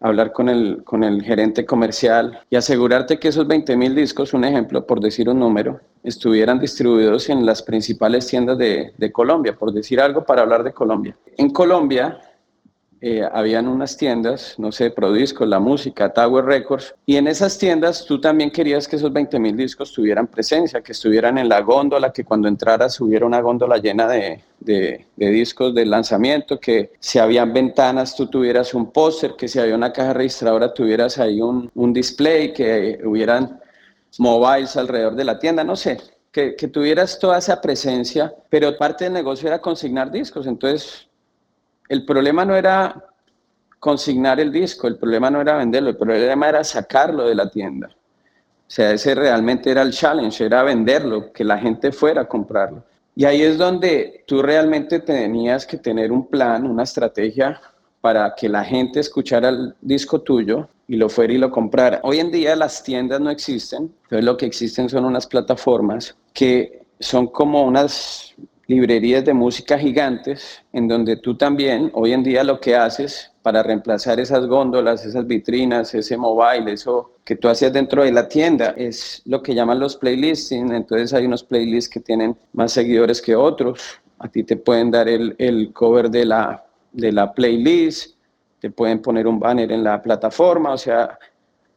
Speaker 3: hablar con el, con el gerente comercial y asegurarte que esos 20 mil discos, un ejemplo, por decir un número, estuvieran distribuidos en las principales tiendas de, de Colombia, por decir algo para hablar de Colombia. En Colombia, eh, habían unas tiendas, no sé, Prodisco, La Música, Tower Records, y en esas tiendas tú también querías que esos 20 mil discos tuvieran presencia, que estuvieran en la góndola, que cuando entraras hubiera una góndola llena de, de, discos de lanzamiento, que si habían ventanas tú tuvieras un póster, que si había una caja registradora tuvieras ahí un, un display, que hubieran mobiles alrededor de la tienda, no sé, que, que, tuvieras toda esa presencia, pero parte del negocio era consignar discos, entonces el problema no era consignar el disco, el problema no era venderlo, el problema era sacarlo de la tienda. O sea, ese realmente era el challenge, era venderlo, que la gente fuera a comprarlo. Y ahí es donde tú realmente tenías que tener un plan, una estrategia para que la gente escuchara el disco tuyo y lo fuera y lo comprara. Hoy en día las tiendas no existen, pero lo que existen son unas plataformas que son como unas librerías de música gigantes en donde tú también hoy en día lo que haces para reemplazar esas góndolas, esas vitrinas, ese mobile, eso que tú hacías dentro de la tienda, es lo que llaman los playlisting. Entonces hay unos playlists que tienen más seguidores que otros. A ti te pueden dar el, el cover de la, de la playlist, te pueden poner un banner en la plataforma, o sea,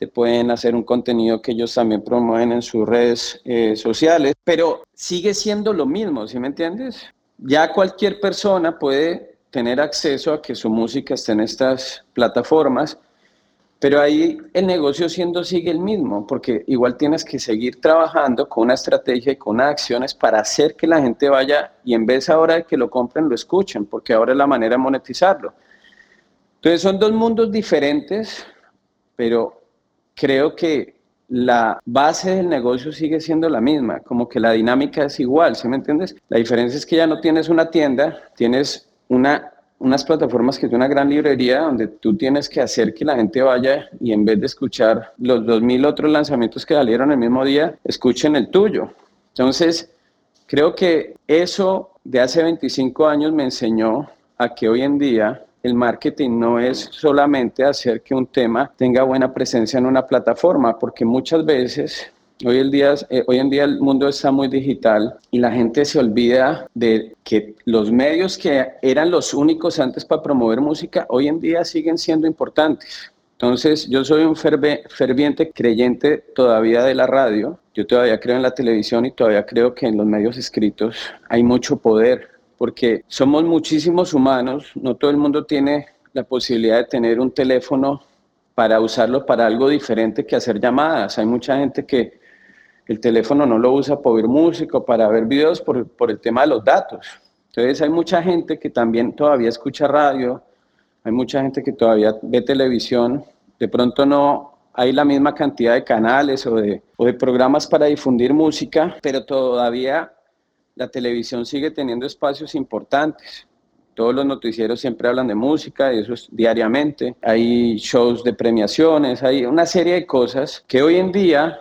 Speaker 3: te pueden hacer un contenido que ellos también promueven en sus redes eh, sociales, pero sigue siendo lo mismo, ¿sí me entiendes? Ya cualquier persona puede tener acceso a que su música esté en estas plataformas, pero ahí el negocio siendo sigue el mismo, porque igual tienes que seguir trabajando con una estrategia y con acciones para hacer que la gente vaya y en vez ahora de que lo compren, lo escuchen, porque ahora es la manera de monetizarlo. Entonces son dos mundos diferentes, pero creo que la base del negocio sigue siendo la misma, como que la dinámica es igual, ¿sí me entiendes? La diferencia es que ya no tienes una tienda, tienes una, unas plataformas que es una gran librería donde tú tienes que hacer que la gente vaya y en vez de escuchar los 2.000 otros lanzamientos que salieron el mismo día, escuchen el tuyo. Entonces, creo que eso de hace 25 años me enseñó a que hoy en día el marketing no es solamente hacer que un tema tenga buena presencia en una plataforma, porque muchas veces Hoy, el día, eh, hoy en día el mundo está muy digital y la gente se olvida de que los medios que eran los únicos antes para promover música, hoy en día siguen siendo importantes. Entonces, yo soy un ferviente creyente todavía de la radio, yo todavía creo en la televisión y todavía creo que en los medios escritos hay mucho poder porque somos muchísimos humanos, no todo el mundo tiene la posibilidad de tener un teléfono para usarlo para algo diferente que hacer llamadas. Hay mucha gente que el teléfono no lo usa para oír música para ver videos por, por el tema de los datos. Entonces hay mucha gente que también todavía escucha radio, hay mucha gente que todavía ve televisión, de pronto no hay la misma cantidad de canales o de, o de programas para difundir música, pero todavía la televisión sigue teniendo espacios importantes. Todos los noticieros siempre hablan de música, y eso es diariamente. Hay shows de premiaciones, hay una serie de cosas que hoy en día,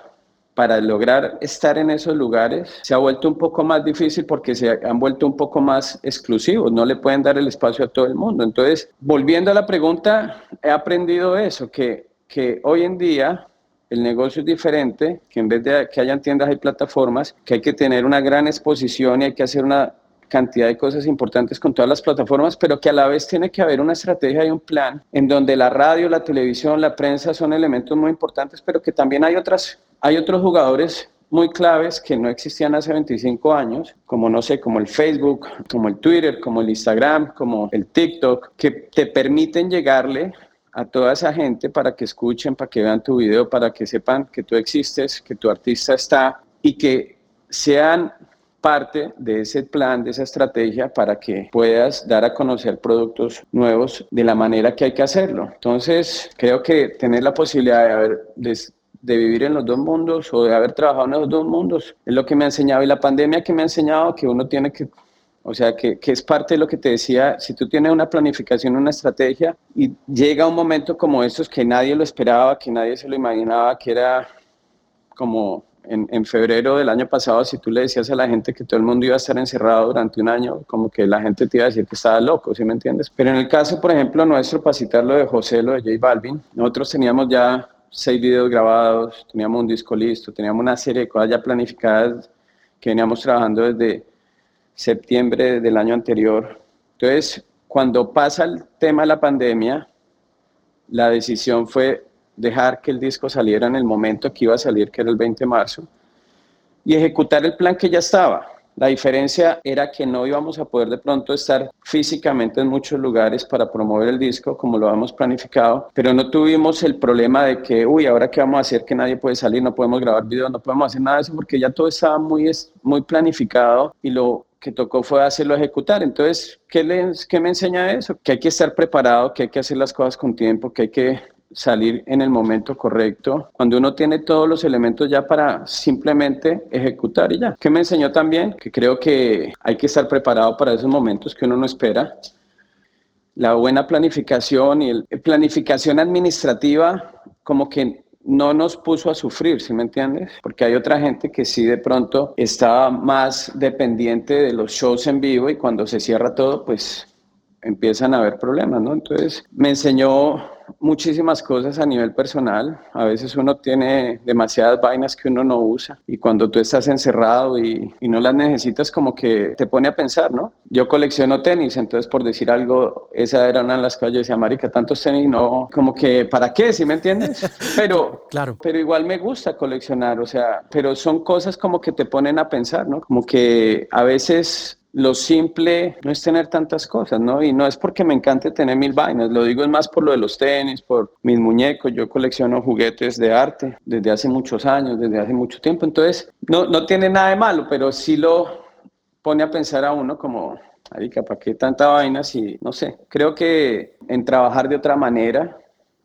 Speaker 3: para lograr estar en esos lugares, se ha vuelto un poco más difícil porque se han vuelto un poco más exclusivos, no le pueden dar el espacio a todo el mundo. Entonces, volviendo a la pregunta, he aprendido eso, que, que hoy en día el negocio es diferente, que en vez de que hayan tiendas hay plataformas, que hay que tener una gran exposición y hay que hacer una cantidad de cosas importantes con todas las plataformas, pero que a la vez tiene que haber una estrategia y un plan en donde la radio, la televisión, la prensa son elementos muy importantes, pero que también hay otras hay otros jugadores muy claves que no existían hace 25 años, como no sé, como el Facebook, como el Twitter, como el Instagram, como el TikTok, que te permiten llegarle a toda esa gente para que escuchen, para que vean tu video, para que sepan que tú existes, que tu artista está y que sean parte de ese plan, de esa estrategia para que puedas dar a conocer productos nuevos de la manera que hay que hacerlo. Entonces, creo que tener la posibilidad de, de, vivir en los dos mundos o de haber trabajado en los dos mundos es lo que me ha enseñado y la pandemia que me ha enseñado que uno tiene que o sea, que, es parte de lo que te decía, si tú tienes una planificación, una estrategia y llega un momento como estos que nadie lo esperaba, que nadie se lo imaginaba, que era como en, febrero del año pasado, si tú le decías a la gente que todo el mundo iba a estar encerrado durante un año, como que la gente te iba a decir que estaba loco, ¿sí me entiendes? Pero en el caso, por ejemplo, nuestro, para citar lo de José, lo de J Balvin, nosotros teníamos ya seis videos grabados, teníamos un disco listo, teníamos una serie de cosas ya planificadas que veníamos trabajando desde septiembre del año anterior. Entonces, cuando pasa el tema de la pandemia, la decisión fue dejar que el disco saliera en el momento que iba a salir, que era el 20 de marzo, y ejecutar el plan que ya estaba. La diferencia era que no íbamos a poder de pronto estar físicamente en muchos lugares para promover el disco como lo habíamos planificado, pero no tuvimos el problema de que, uy, ahora qué vamos a hacer, que nadie puede salir, no podemos grabar videos, no podemos hacer nada de eso, porque ya todo estaba muy, muy planificado y lo que tocó fue hacerlo ejecutar. Entonces, ¿qué, les, ¿qué me enseña eso? Que hay que estar preparado, que hay que hacer las cosas con tiempo, que hay que salir en el momento correcto, cuando uno tiene todos los elementos ya para simplemente ejecutar y ya. ¿Qué me enseñó también? Que creo que hay que estar preparado para esos momentos que uno no espera. la buena planificación y la planificación administrativa como que no nos puso a sufrir, ¿sí me entiendes? Porque hay otra gente que sí de pronto estaba más dependiente de los shows en vivo y cuando se cierra todo, pues empiezan a haber problemas, ¿no? Entonces me enseñó muchísimas cosas a nivel personal. A veces uno tiene demasiadas vainas que uno no usa y cuando tú estás encerrado y, y, no las necesitas como que te pone a pensar, ¿no? Yo colecciono tenis, entonces por decir algo, esa era una de las cosas yo decía, marica, tantos tenis no, como que, ¿para qué? ¿Sí me entiendes? Pero, claro. pero igual me gusta coleccionar, o sea, pero son cosas como que te ponen a pensar, ¿no? Como que a veces lo simple no es tener tantas cosas, ¿no? Y no es porque me encante tener mil vainas, lo digo es más por lo de los tenis, por mis muñecos, yo colecciono juguetes de arte desde hace muchos años, desde hace mucho tiempo, entonces no, no tiene nada de malo, pero sí lo pone a pensar a uno como, Arica, ¿para qué tanta vaina si, no sé, creo que en trabajar de otra manera,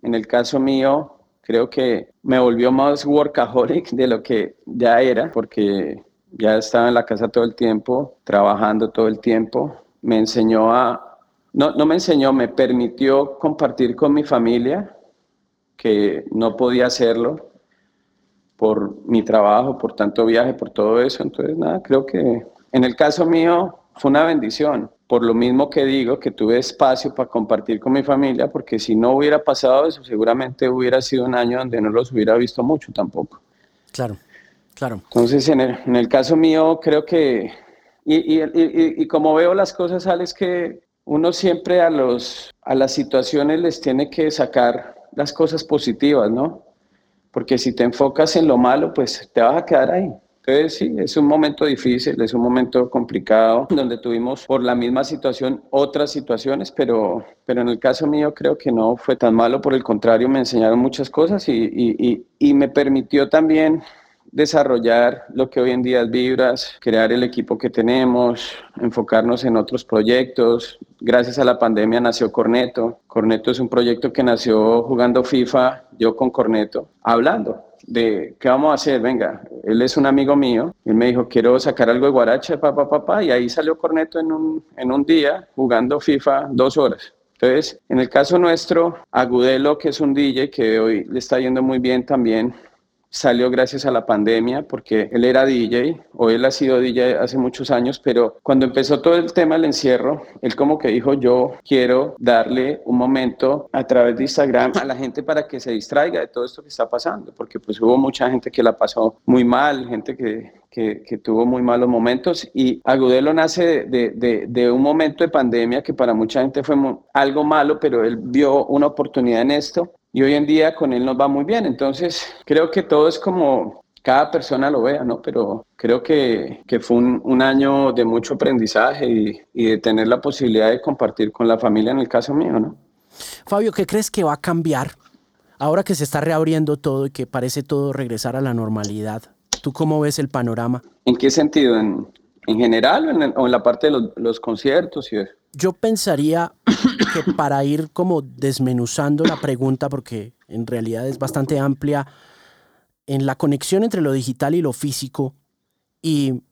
Speaker 3: en el caso mío, creo que me volvió más workaholic de lo que ya era, porque ya estaba en la casa todo el tiempo, trabajando todo el tiempo. Me enseñó a, no, no me enseñó, me permitió compartir con mi familia, que no podía hacerlo por mi trabajo, por tanto viaje, por todo eso. Entonces, nada, creo que en el caso mío fue una bendición. Por lo mismo que digo, que tuve espacio para compartir con mi familia, porque si no hubiera pasado eso, seguramente hubiera sido un año donde no los hubiera visto mucho tampoco.
Speaker 2: Claro. Claro.
Speaker 3: Entonces, en el, en el caso mío, creo que, y, y, y, como veo las cosas, sales que uno siempre a, los, a las situaciones les tiene que sacar las cosas positivas, ¿no? Porque si te enfocas en lo malo, pues te vas a quedar ahí. Entonces, sí, es un momento difícil, es un momento complicado, donde tuvimos por la misma situación otras situaciones, pero, pero en el caso mío creo que no fue tan malo, por el contrario, me enseñaron muchas cosas y, y, y me permitió también desarrollar lo que hoy en día es Vibras, crear el equipo que tenemos, enfocarnos en otros proyectos. Gracias a la pandemia nació Corneto. Corneto es un proyecto que nació jugando FIFA, yo con Corneto, hablando de qué vamos a hacer, venga, él es un amigo mío, él me dijo, quiero sacar algo de guaracha, papá, papá, y ahí salió Corneto en un, en un día jugando FIFA dos horas. Entonces, en el caso nuestro, Agudelo, que es un DJ que hoy le está yendo muy bien también, salió gracias a la pandemia porque él era DJ o él ha sido DJ hace muchos años, pero cuando empezó todo el tema del encierro, él como que dijo yo quiero darle un momento a través de Instagram a la gente para que se distraiga de todo esto que está pasando, porque pues hubo mucha gente que la pasó muy mal, gente que, que, tuvo muy malos momentos y Agudelo nace de, de, de, un momento de pandemia que para mucha gente fue algo malo, pero él vio una oportunidad en esto y hoy en día con él nos va muy bien. Entonces, creo que todo es como cada persona lo vea, ¿no? Pero creo que, que fue un, un, año de mucho aprendizaje y, y, de tener la posibilidad de compartir con la familia en el caso mío, ¿no?
Speaker 2: Fabio, ¿qué crees que va a cambiar ahora que se está reabriendo todo y que parece todo regresar a la normalidad? ¿Tú cómo ves el panorama?
Speaker 3: ¿En qué sentido? ¿En, en general o en, o en, la parte de los, los conciertos y eso?
Speaker 2: Yo pensaría que para ir como desmenuzando la pregunta, porque en realidad es bastante amplia, en la conexión entre lo digital y lo físico y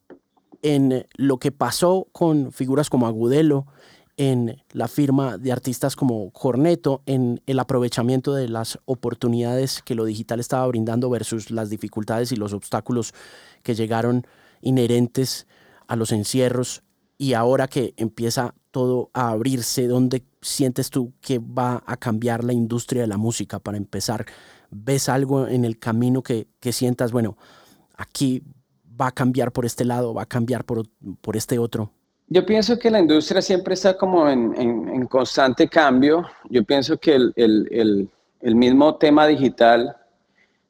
Speaker 2: en lo que pasó con figuras como Agudelo, en la firma de artistas como Corneto, en el aprovechamiento de las oportunidades que lo digital estaba brindando versus las dificultades y los obstáculos que llegaron inherentes a los encierros y ahora que empieza todo a abrirse, ¿dónde sientes tú que va a cambiar la industria de la música para empezar? ¿Ves algo en el camino que, que sientas, bueno, aquí va a cambiar por este lado, va a cambiar por, por este otro?
Speaker 3: Yo pienso que la industria siempre está como en, en, constante cambio. Yo pienso que el, el, el, mismo tema digital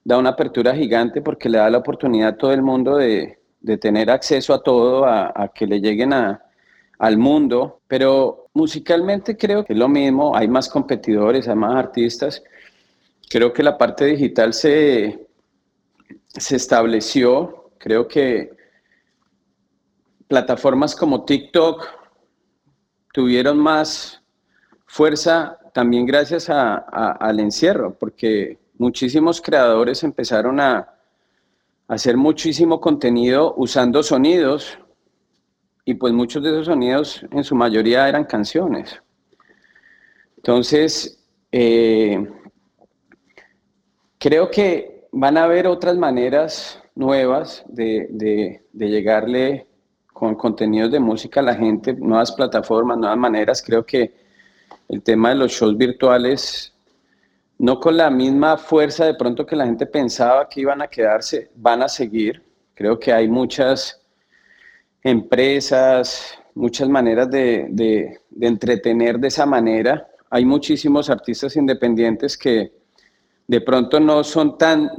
Speaker 3: da una apertura gigante porque le da la oportunidad a todo el mundo de, de tener acceso a todo, a que le lleguen a, al mundo, pero musicalmente creo que es lo mismo, hay más competidores, hay más artistas. Creo que la parte digital se, se estableció, creo que plataformas como TikTok tuvieron más fuerza también gracias al encierro, porque muchísimos creadores empezaron a hacer muchísimo contenido usando sonidos y pues muchos de esos sonidos en su mayoría eran canciones. Entonces, eh, creo que van a haber otras maneras nuevas de, de, llegarle con contenidos de música a la gente, nuevas plataformas, nuevas maneras. Creo que el tema de los shows virtuales, no con la misma fuerza de pronto que la gente pensaba que iban a quedarse, van a seguir. Creo que hay muchas empresas, muchas maneras de, de, de entretener de esa manera. Hay muchísimos artistas independientes que de pronto no son tan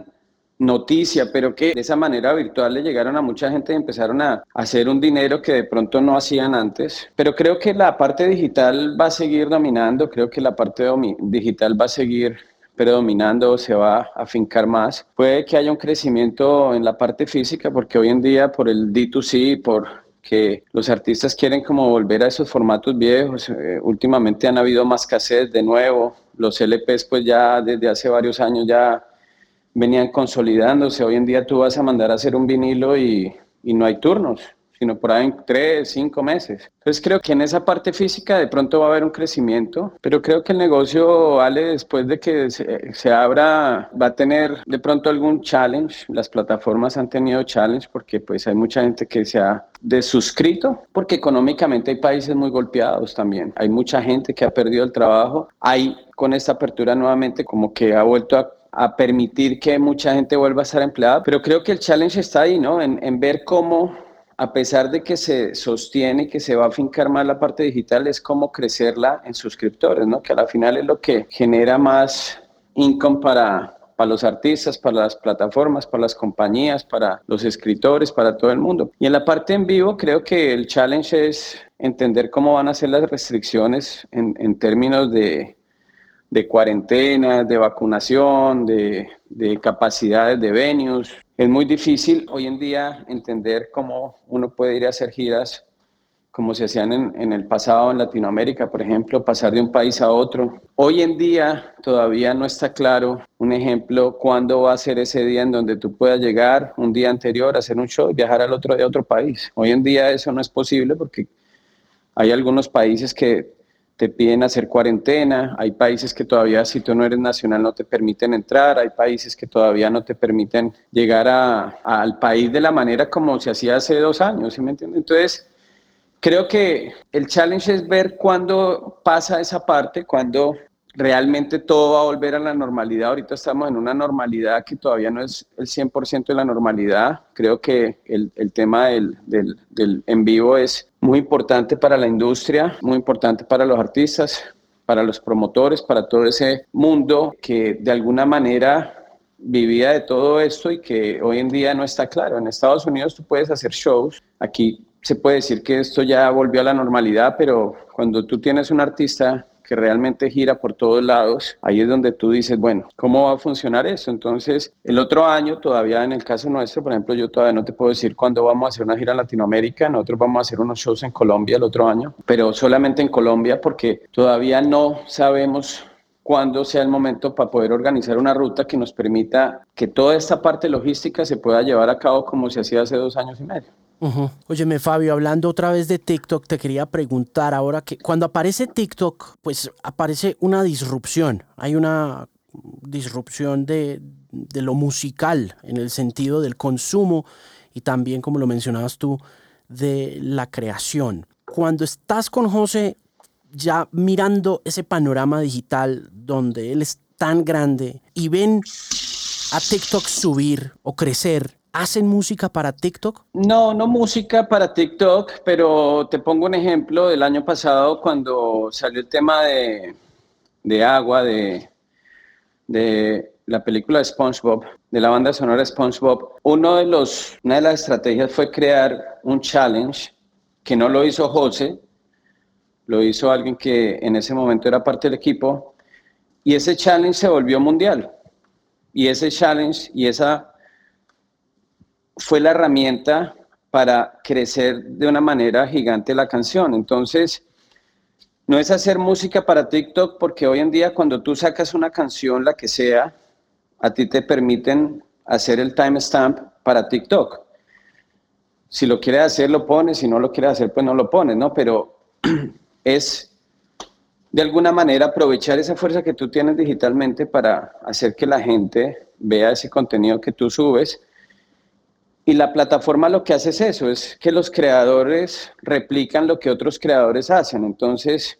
Speaker 3: noticia, pero que de esa manera virtual le llegaron a mucha gente y empezaron a hacer un dinero que de pronto no hacían antes. Pero creo que la parte digital va a seguir dominando, creo que la parte digital va a seguir predominando, se va a afincar más. Puede que haya un crecimiento en la parte física, porque hoy en día por el D2C, por que los artistas quieren como volver a esos formatos viejos. Eh, últimamente han habido más cassettes de nuevo. Los LPs pues ya desde hace varios años ya venían consolidándose. Hoy en día tú vas a mandar a hacer un vinilo y, y no hay turnos sino por ahí en tres, cinco meses. Entonces creo que en esa parte física de pronto va a haber un crecimiento, pero creo que el negocio, Ale, después de que se, abra, va a tener de pronto algún challenge. Las plataformas han tenido challenge porque pues hay mucha gente que se ha desuscrito, porque económicamente hay países muy golpeados también. Hay mucha gente que ha perdido el trabajo. Hay con esta apertura nuevamente como que ha vuelto a a permitir que mucha gente vuelva a estar empleada, pero creo que el challenge está ahí, ¿no? En, en ver cómo a pesar de que se sostiene que se va a fincar más la parte digital, es como crecerla en suscriptores, ¿no? Que a la final es lo que genera más income para, para los artistas, para las plataformas, para las compañías, para los escritores, para todo el mundo. Y en la parte en vivo creo que el challenge es entender cómo van a ser las restricciones en, en términos de, de cuarentena, de vacunación, de, de capacidades de venues, es muy difícil hoy en día entender cómo uno puede ir a hacer giras como se hacían en, el pasado en Latinoamérica, por ejemplo, pasar de un país a otro. Hoy en día todavía no está claro un ejemplo cuándo va a ser ese día en donde tú puedas llegar un día anterior hacer un show y viajar al otro día a otro país. Hoy en día eso no es posible porque hay algunos países que te piden hacer cuarentena, hay países que todavía si tú no eres nacional no te permiten entrar, hay países que todavía no te permiten llegar a, al país de la manera como se hacía hace dos años, ¿sí me entiendes? Entonces, creo que el challenge es ver cuándo pasa esa parte, cuándo realmente todo va a volver a la normalidad. Ahorita estamos en una normalidad que todavía no es el 100% de la normalidad. Creo que el, el tema del, del, del, en vivo es muy importante para la industria, muy importante para los artistas, para los promotores, para todo ese mundo que de alguna manera vivía de todo esto y que hoy en día no está claro. En Estados Unidos tú puedes hacer shows, aquí se puede decir que esto ya volvió a la normalidad, pero cuando tú tienes un artista que realmente gira por todos lados, ahí es donde tú dices, bueno, ¿cómo va a funcionar eso? Entonces, el otro año, todavía en el caso nuestro, por ejemplo, yo todavía no te puedo decir cuándo vamos a hacer una gira en Latinoamérica, nosotros vamos a hacer unos shows en Colombia el otro año, pero solamente en Colombia porque todavía no sabemos cuándo sea el momento para poder organizar una ruta que nos permita que toda esta parte logística se pueda llevar a cabo como se hacía hace dos años y medio.
Speaker 2: Óyeme, Fabio, hablando otra vez de TikTok, te quería preguntar ahora que cuando aparece TikTok, pues aparece una disrupción. Hay una disrupción de, de lo musical en el sentido del consumo y también, como lo mencionabas tú, de la creación. Cuando estás con José ya mirando ese panorama digital donde él es tan grande y ven a TikTok subir o crecer, ¿Hacen música para TikTok?
Speaker 3: No, no música para TikTok, pero te pongo un ejemplo del año pasado cuando salió el tema de, de agua, de, de la película de SpongeBob, de la banda sonora SpongeBob. Uno de los, una de las estrategias fue crear un challenge que no lo hizo José, lo hizo alguien que en ese momento era parte del equipo, y ese challenge se volvió mundial. Y ese challenge y esa fue la herramienta para crecer de una manera gigante la canción. Entonces, no es hacer música para TikTok porque hoy en día cuando tú sacas una canción, la que sea, a ti te permiten hacer el timestamp para TikTok. Si lo quieres hacer, lo pones, si no lo quieres hacer, pues no lo pones, ¿no? Pero es de alguna manera aprovechar esa fuerza que tú tienes digitalmente para hacer que la gente vea ese contenido que tú subes. Y la plataforma lo que hace es eso, es que los creadores replican lo que otros creadores hacen. Entonces,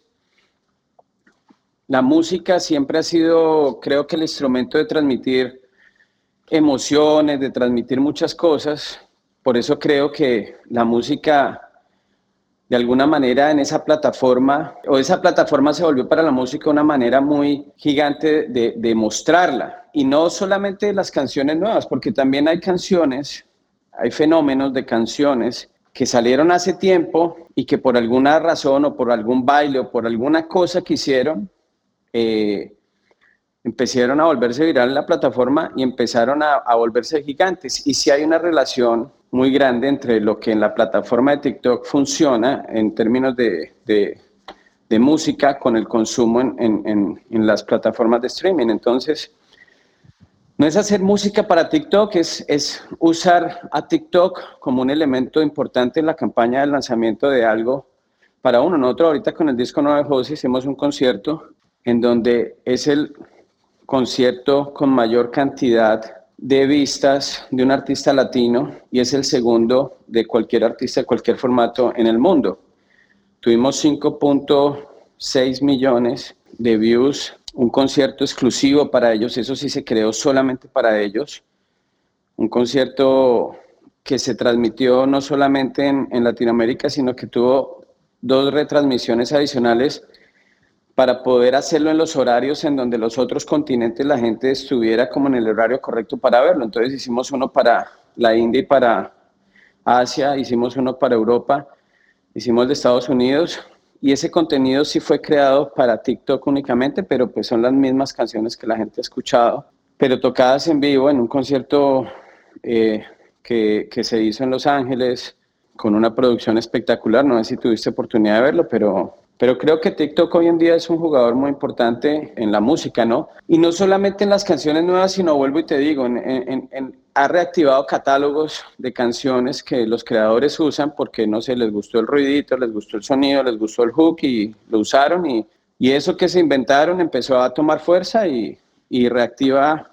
Speaker 3: la música siempre ha sido, creo que el instrumento de transmitir emociones, de transmitir muchas cosas. Por eso creo que la música, de alguna manera, en esa plataforma, o esa plataforma se volvió para la música una manera muy gigante de, de mostrarla. Y no solamente las canciones nuevas, porque también hay canciones, hay fenómenos de canciones que salieron hace tiempo y que por alguna razón o por algún baile o por alguna cosa que hicieron, eh, empezaron a volverse viral en la plataforma y empezaron a, volverse gigantes. Y si hay una relación muy grande entre lo que en la plataforma de TikTok funciona en términos de, música con el consumo en, las plataformas de streaming. Entonces, no es hacer música para TikTok, es, usar a TikTok como un elemento importante en la campaña de lanzamiento de algo para uno. Nosotros ahorita con el disco Nueve José hicimos un concierto en donde es el concierto con mayor cantidad de vistas de un artista latino y es el segundo de cualquier artista de cualquier formato en el mundo. Tuvimos 5.6 millones de views, un concierto exclusivo para ellos, eso sí se creó solamente para ellos, un concierto que se transmitió no solamente en, en Latinoamérica, sino que tuvo dos retransmisiones adicionales para poder hacerlo en los horarios en donde los otros continentes la gente estuviera como en el horario correcto para verlo. Entonces hicimos uno para la India y para Asia, hicimos uno para Europa, hicimos de Estados Unidos y ese contenido sí fue creado para TikTok únicamente, pero pues son las mismas canciones que la gente ha escuchado, pero tocadas en vivo en un concierto eh, que, que se hizo en Los Ángeles con una producción espectacular. No sé si tuviste oportunidad de verlo, pero pero creo que TikTok hoy en día es un jugador muy importante en la música, ¿no? Y no solamente en las canciones nuevas, sino vuelvo y te digo, ha reactivado catálogos de canciones que los creadores usan porque, no sé, les gustó el ruidito, les gustó el sonido, les gustó el hook y lo usaron y, y eso que se inventaron empezó a tomar fuerza y, y reactiva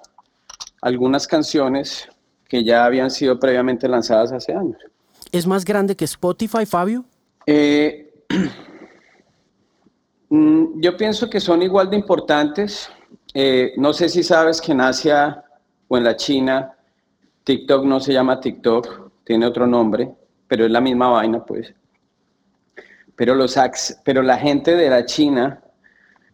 Speaker 3: algunas canciones que ya habían sido previamente lanzadas hace años.
Speaker 2: ¿Es más grande que Spotify, Fabio?
Speaker 3: Eh, Mm, yo pienso que son igual de importantes. Eh, no sé si sabes que en Asia o en la China, TikTok no se llama TikTok, tiene otro nombre, pero es la misma vaina, pues. Pero, los, pero la gente de la China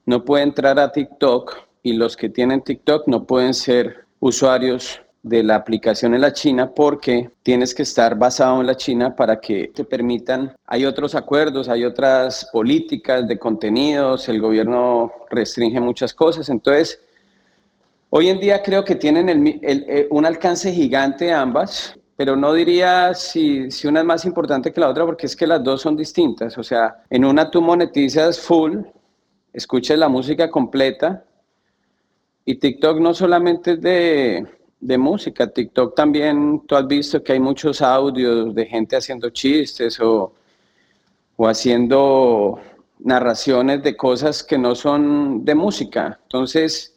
Speaker 3: no puede entrar a TikTok y los que tienen TikTok no pueden ser usuarios de la aplicación en la China porque tienes que estar basado en la China para que te permitan, hay otros acuerdos, hay otras políticas de contenidos, el gobierno restringe muchas cosas, entonces hoy en día creo que tienen eh, un alcance gigante ambas, pero no diría si, una es más importante que la otra porque es que las dos son distintas, o sea, en una tú monetizas full, escuchas la música completa y TikTok no solamente es de de música. TikTok también, tú has visto que hay muchos audios de gente haciendo chistes o, o haciendo narraciones de cosas que no son de música. Entonces,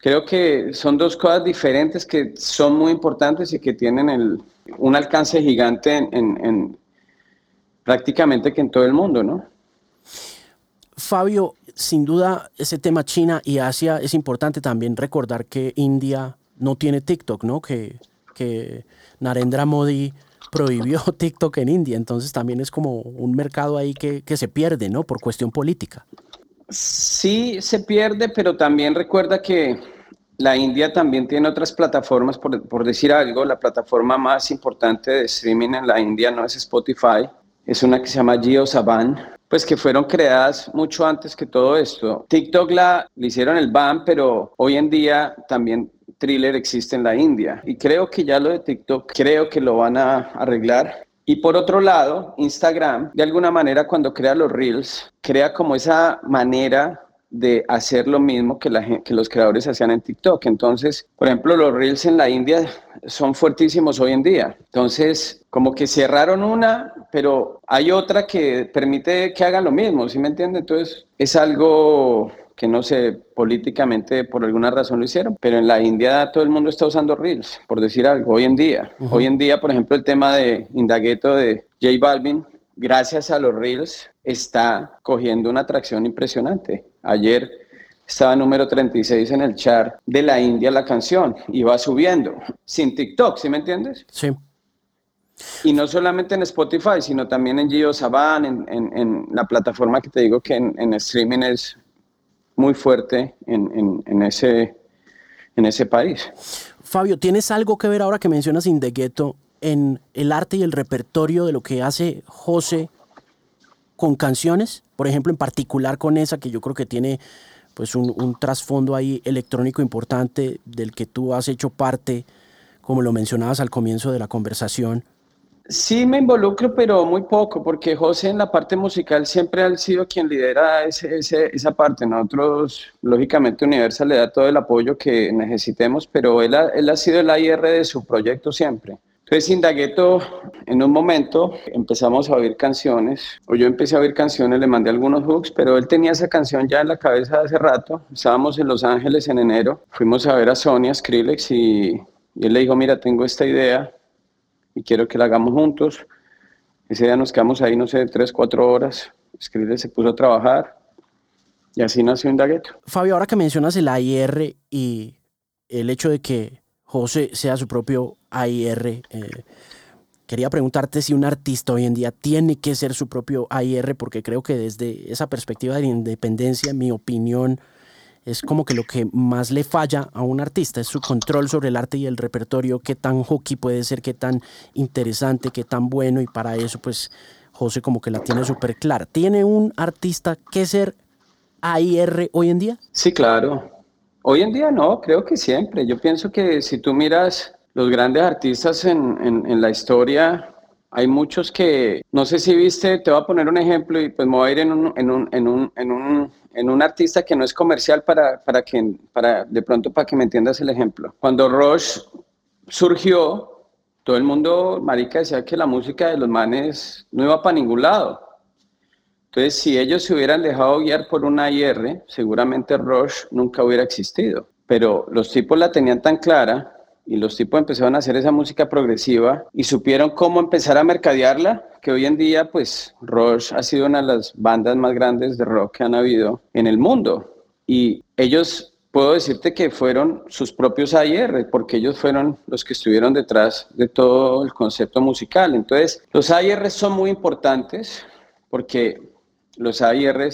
Speaker 3: creo que son dos cosas diferentes que son muy importantes y que tienen un alcance gigante en, en, prácticamente que en todo el mundo, ¿no?
Speaker 2: Fabio, sin duda ese tema China y Asia es importante también recordar que India no tiene TikTok, ¿no? Que, que Narendra Modi prohibió TikTok en India, entonces también es como un mercado ahí que, se pierde, ¿no? Por cuestión política.
Speaker 3: Sí, se pierde, pero también recuerda que la India también tiene otras plataformas, por, por, decir algo, la plataforma más importante de streaming en la India no es Spotify, es una que se llama JioSavan, pues que fueron creadas mucho antes que todo esto. TikTok la, le hicieron el ban, pero hoy en día también thriller existe en la India. Y creo que ya lo de TikTok, creo que lo van a arreglar. Y por otro lado, Instagram, de alguna manera cuando crea los reels, crea como esa manera de hacer lo mismo que, los creadores hacían en TikTok. Entonces, por ejemplo, los reels en la India son fuertísimos hoy en día. Entonces, como que cerraron una, pero hay otra que permite que hagan lo mismo, ¿sí me entiende? Entonces, es algo que no sé, políticamente por alguna razón lo hicieron, pero en la India todo el mundo está usando Reels, por decir algo, hoy en día. Hoy en día, por ejemplo, el tema de Indagueto de J Balvin, gracias a los Reels, está cogiendo una atracción impresionante. Ayer estaba número 36 en el chart de la India la canción y va subiendo, sin TikTok, ¿sí me entiendes?
Speaker 2: Sí.
Speaker 3: Y no solamente en Spotify, sino también en GeoSavan, en, en, la plataforma que te digo que en, streaming es muy fuerte en, ese, en ese país.
Speaker 2: Fabio, ¿tienes algo que ver ahora que mencionas Indegueto en el arte y el repertorio de lo que hace José con canciones? Por ejemplo, en particular con esa que yo creo que tiene pues un, un trasfondo ahí electrónico importante del que tú has hecho parte, como lo mencionabas al comienzo de la conversación.
Speaker 3: Sí me involucro, pero muy poco, porque José en la parte musical siempre ha sido quien lidera esa parte. Nosotros, lógicamente, Universal le da todo el apoyo que necesitemos, pero él ha, él ha sido el AIR de su proyecto siempre. Entonces, Indagueto, en un momento empezamos a oír canciones, o yo empecé a oír canciones, le mandé algunos hooks, pero él tenía esa canción ya en la cabeza hace rato. Estábamos en Los Ángeles en enero, fuimos a ver a Sonia Skrillex y, y él le dijo, mira, tengo esta idea, y quiero que la hagamos juntos. Ese día nos quedamos ahí, no sé, tres, cuatro horas. Escribe se puso a trabajar y así nació Indagueto.
Speaker 2: Fabio, ahora que mencionas el AIR y el hecho de que José sea su propio AIR, eh, quería preguntarte si un artista hoy en día tiene que ser su propio AIR, porque creo que desde esa perspectiva de la independencia, mi opinión, es como que lo que más le falla a un artista es su control sobre el arte y el repertorio, qué tan hockey puede ser, qué tan interesante, qué tan bueno, y para eso pues José como que la tiene súper clara. ¿Tiene un artista que ser AIR hoy en día?
Speaker 3: Sí, claro. Hoy en día no, creo que siempre. Yo pienso que si tú miras los grandes artistas en, en la historia, hay muchos que, no sé si viste, te voy a poner un ejemplo y pues me voy a ir en un, en un, en un, en un, en un artista que no es comercial para, para, que, para, de pronto para que me entiendas el ejemplo. Cuando Rush surgió, todo el mundo, marica, decía que la música de los manes no iba para ningún lado. Entonces, si ellos se hubieran dejado guiar por una IR, seguramente Rush nunca hubiera existido. Pero los tipos la tenían tan clara y los tipos empezaron a hacer esa música progresiva y supieron cómo empezar a mercadearla, que hoy en día pues Rush ha sido una de las bandas más grandes de rock que han habido en el mundo. Y ellos, puedo decirte que fueron sus propios AIR, porque ellos fueron los que estuvieron detrás de todo el concepto musical. Entonces, los AIR son muy importantes porque los AIR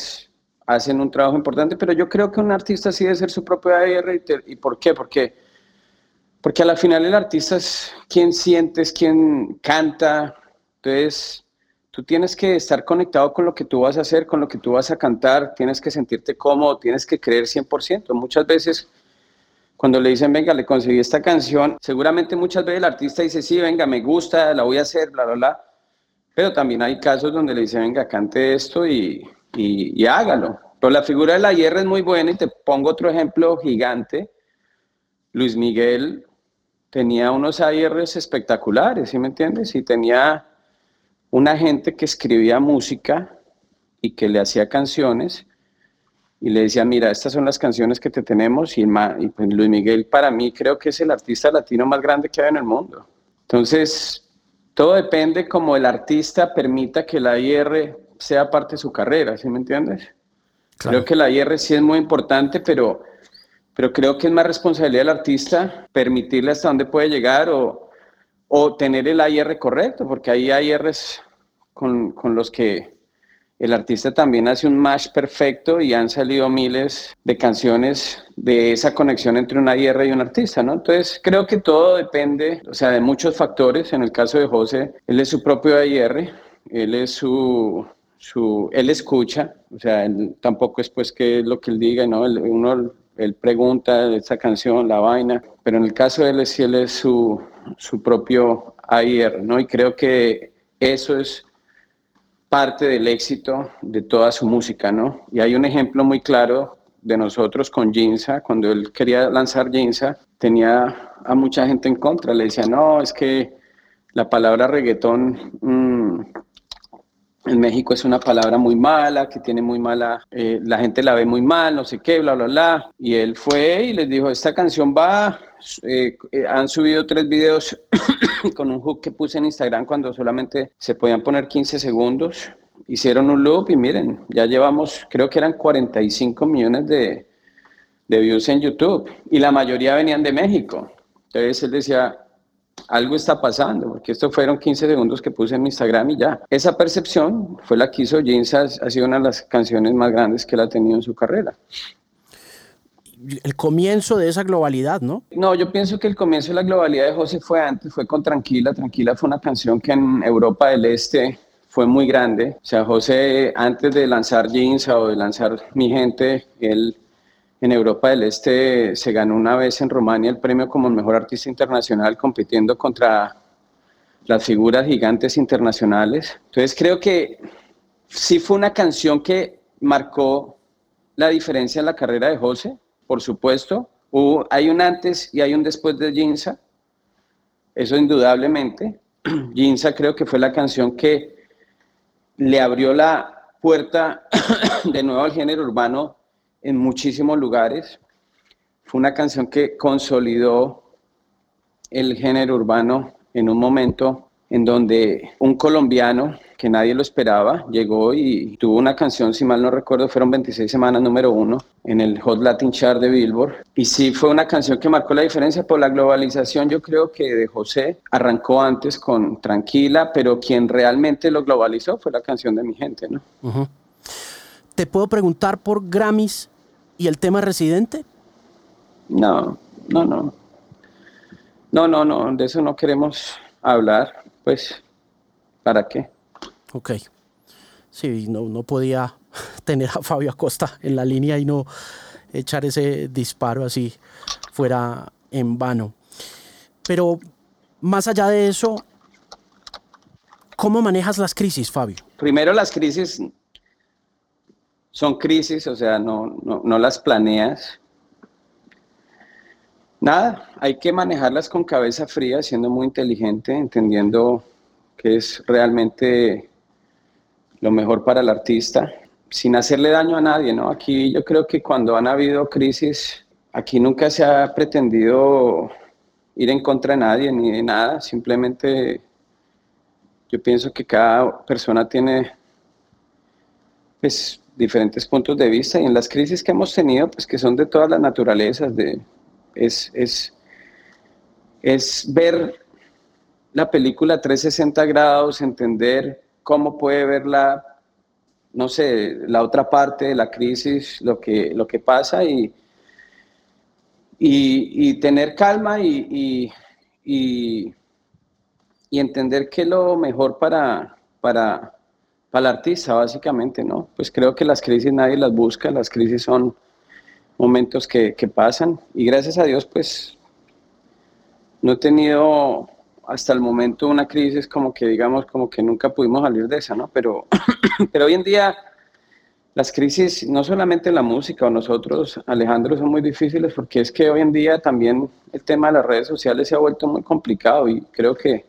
Speaker 3: hacen un trabajo importante, pero yo creo que un artista sí debe ser su propio AIR. ¿Y por qué? Porque porque a la final el artista es quien sientes, quien canta. Entonces, tú tienes que estar conectado con lo que tú vas a hacer, con lo que tú vas a cantar, tienes que sentirte cómodo, tienes que creer 100%. Muchas veces cuando le dicen, venga, le conseguí esta canción, seguramente muchas veces el artista dice, sí, venga, me gusta, la voy a hacer, bla, bla, bla. Pero también hay casos donde le dicen, venga, cante esto y, y, y hágalo. Pero la figura de la hierra es muy buena y te pongo otro ejemplo gigante. Luis Miguel tenía unos AIRs espectaculares, ¿sí me entiendes? Y tenía una gente que escribía música y que le hacía canciones y le decía, mira, estas son las canciones que te tenemos y, y pues Luis Miguel para mí creo que es el artista latino más grande que hay en el mundo. Entonces, todo depende como el artista permita que la IR sea parte de su carrera, ¿sí me entiendes? Creo que la IR sí es muy importante, pero pero creo que es más responsabilidad del artista permitirle hasta dónde puede llegar o, o tener el AIR correcto, porque hay AIRs con, con los que el artista también hace un match perfecto y han salido miles de canciones de esa conexión entre un AIR y un artista, ¿no? Entonces creo que todo depende, o sea, de muchos factores. En el caso de José, él es su propio AIR, él es su, su él escucha, o sea, tampoco es pues que lo que él diga, ¿no? uno él pregunta esa canción, la vaina, pero en el caso de él, sí, él es su, su propio AIR, ¿no? Y creo que eso es parte del éxito de toda su música, ¿no? Y hay un ejemplo muy claro de nosotros con Ginza, cuando él quería lanzar Ginza, tenía a mucha gente en contra. Le decía, no, es que la palabra reggaetón mm, en México es una palabra muy mala, que tiene muy mala, eh, la gente la ve muy mal, no sé qué, bla, bla, bla. Y él fue y les dijo, esta canción va, eh, eh, han subido tres videos con un hook que puse en Instagram cuando solamente se podían poner 15 segundos. Hicieron un loop y miren, ya llevamos, creo que eran 45 millones de, de views en YouTube y la mayoría venían de México. Entonces él decía, algo está pasando, porque esto fueron 15 segundos que puse en mi Instagram y ya. Esa percepción fue la que hizo Jeans, ha sido una de las canciones más grandes que él ha tenido en su carrera.
Speaker 2: El comienzo de esa globalidad, ¿no?
Speaker 3: No, yo pienso que el comienzo de la globalidad de José fue antes, fue con Tranquila. Tranquila fue una canción que en Europa del Este fue muy grande. O sea, José, antes de lanzar Jeans o de lanzar Mi Gente, él en Europa del Este se ganó una vez en Rumania el premio como el mejor artista internacional compitiendo contra las figuras gigantes internacionales. Entonces creo que sí fue una canción que marcó la diferencia en la carrera de José, por supuesto. Hubo, hay un antes y hay un después de Ginza, eso indudablemente. Ginza creo que fue la canción que le abrió la puerta de nuevo al género urbano en muchísimos lugares. Fue una canción que consolidó el género urbano en un momento en donde un colombiano que nadie lo esperaba llegó y tuvo una canción, si mal no recuerdo, fueron 26 semanas número uno en el Hot Latin Chart de Billboard. Y sí fue una canción que marcó la diferencia por la globalización. Yo creo que de José arrancó antes con Tranquila, pero quien realmente lo globalizó fue la canción de mi gente, ¿no?
Speaker 2: Te puedo preguntar por Grammys ¿Y el tema residente?
Speaker 3: No, no, no. No, no, no, de eso no queremos hablar. Pues, ¿para qué?
Speaker 2: Ok. Sí, no, no podía tener a Fabio Acosta en la línea y no echar ese disparo así fuera en vano. Pero más allá de eso, ¿cómo manejas las crisis, Fabio?
Speaker 3: Primero las crisis son crisis, o sea, no, no, las planeas. Nada, hay que manejarlas con cabeza fría, siendo muy inteligente, entendiendo que es realmente lo mejor para el artista, sin hacerle daño a nadie, ¿no? Aquí yo creo que cuando han habido crisis, aquí nunca se ha pretendido ir en contra de nadie ni de nada, simplemente yo pienso que cada persona tiene pues diferentes puntos de vista y en las crisis que hemos tenido, pues que son de todas las naturalezas, de, es, es, es ver la película 360 grados, entender cómo puede ver la, no sé, la otra parte de la crisis, lo que, lo que pasa y, y, tener calma y, y, y entender que lo mejor para, para, para el artista, básicamente, ¿no? Pues creo que las crisis nadie las busca, las crisis son momentos que, que pasan y gracias a Dios, pues no he tenido hasta el momento una crisis como que digamos como que nunca pudimos salir de esa, ¿no? Pero, pero hoy en día las crisis, no solamente la música o nosotros, Alejandro, son muy difíciles porque es que hoy en día también el tema de las redes sociales se ha vuelto muy complicado y creo que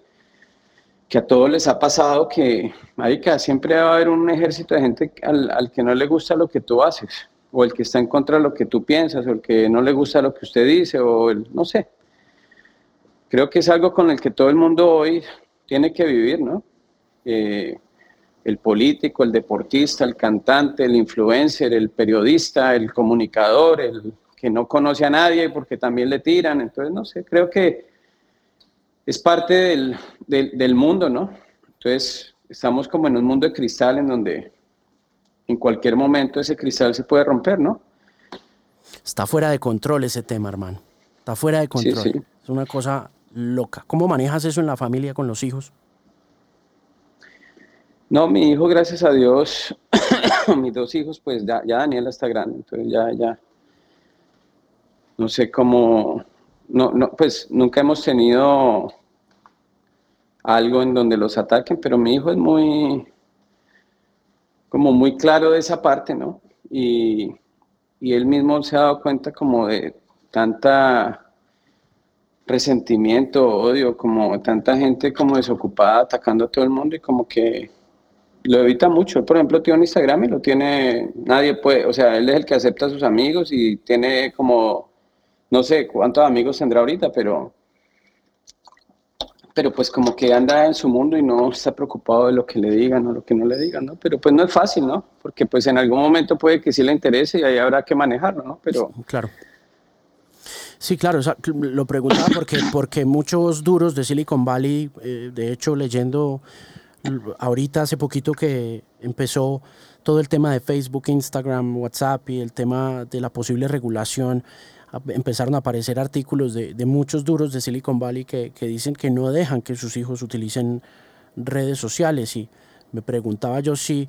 Speaker 3: que a todos les ha pasado que, marica, siempre va a haber un ejército de gente al, que no le gusta lo que tú haces, o el que está en contra de lo que tú piensas, o el que no le gusta lo que usted dice, o el, no sé. Creo que es algo con el que todo el mundo hoy tiene que vivir, ¿no? Eh, el político, el deportista, el cantante, el influencer, el periodista, el comunicador, el que no conoce a nadie porque también le tiran. Entonces, no sé, creo que es parte del, del, mundo, ¿no? Entonces, estamos como en un mundo de cristal en donde en cualquier momento ese cristal se puede romper, ¿no?
Speaker 2: Está fuera de control ese tema, hermano. Está fuera de control. Sí, sí. Es una cosa loca. ¿Cómo manejas eso en la familia con los hijos?
Speaker 3: No, mi hijo, gracias a Dios, mis dos hijos, pues ya, ya Daniela está grande, entonces ya, ya, no sé cómo, no, no, pues nunca hemos tenido algo en donde los ataquen, pero mi hijo es muy, como muy claro de esa parte, ¿no? Y, y él mismo se ha dado cuenta como de tanta resentimiento, odio, como tanta gente como desocupada atacando a todo el mundo y como que lo evita mucho. por ejemplo, tiene un Instagram y lo tiene, nadie puede, o sea, él es el que acepta a sus amigos y tiene como, no sé cuántos amigos tendrá ahorita, pero, pero pues como que anda en su mundo y no está preocupado de lo que le digan o lo que no le digan, ¿no? Pero pues no es fácil, ¿no? Porque pues en algún momento puede que sí le interese y ahí habrá que manejarlo, ¿no? Pero...
Speaker 2: Claro. Sí, claro, lo preguntaba porque, porque muchos duros de Silicon Valley, eh, de hecho leyendo ahorita hace poquito que empezó todo el tema de Facebook, Instagram, WhatsApp y el tema de la posible regulación, empezaron a aparecer artículos de, muchos duros de Silicon Valley que, dicen que no dejan que sus hijos utilicen redes sociales y me preguntaba yo si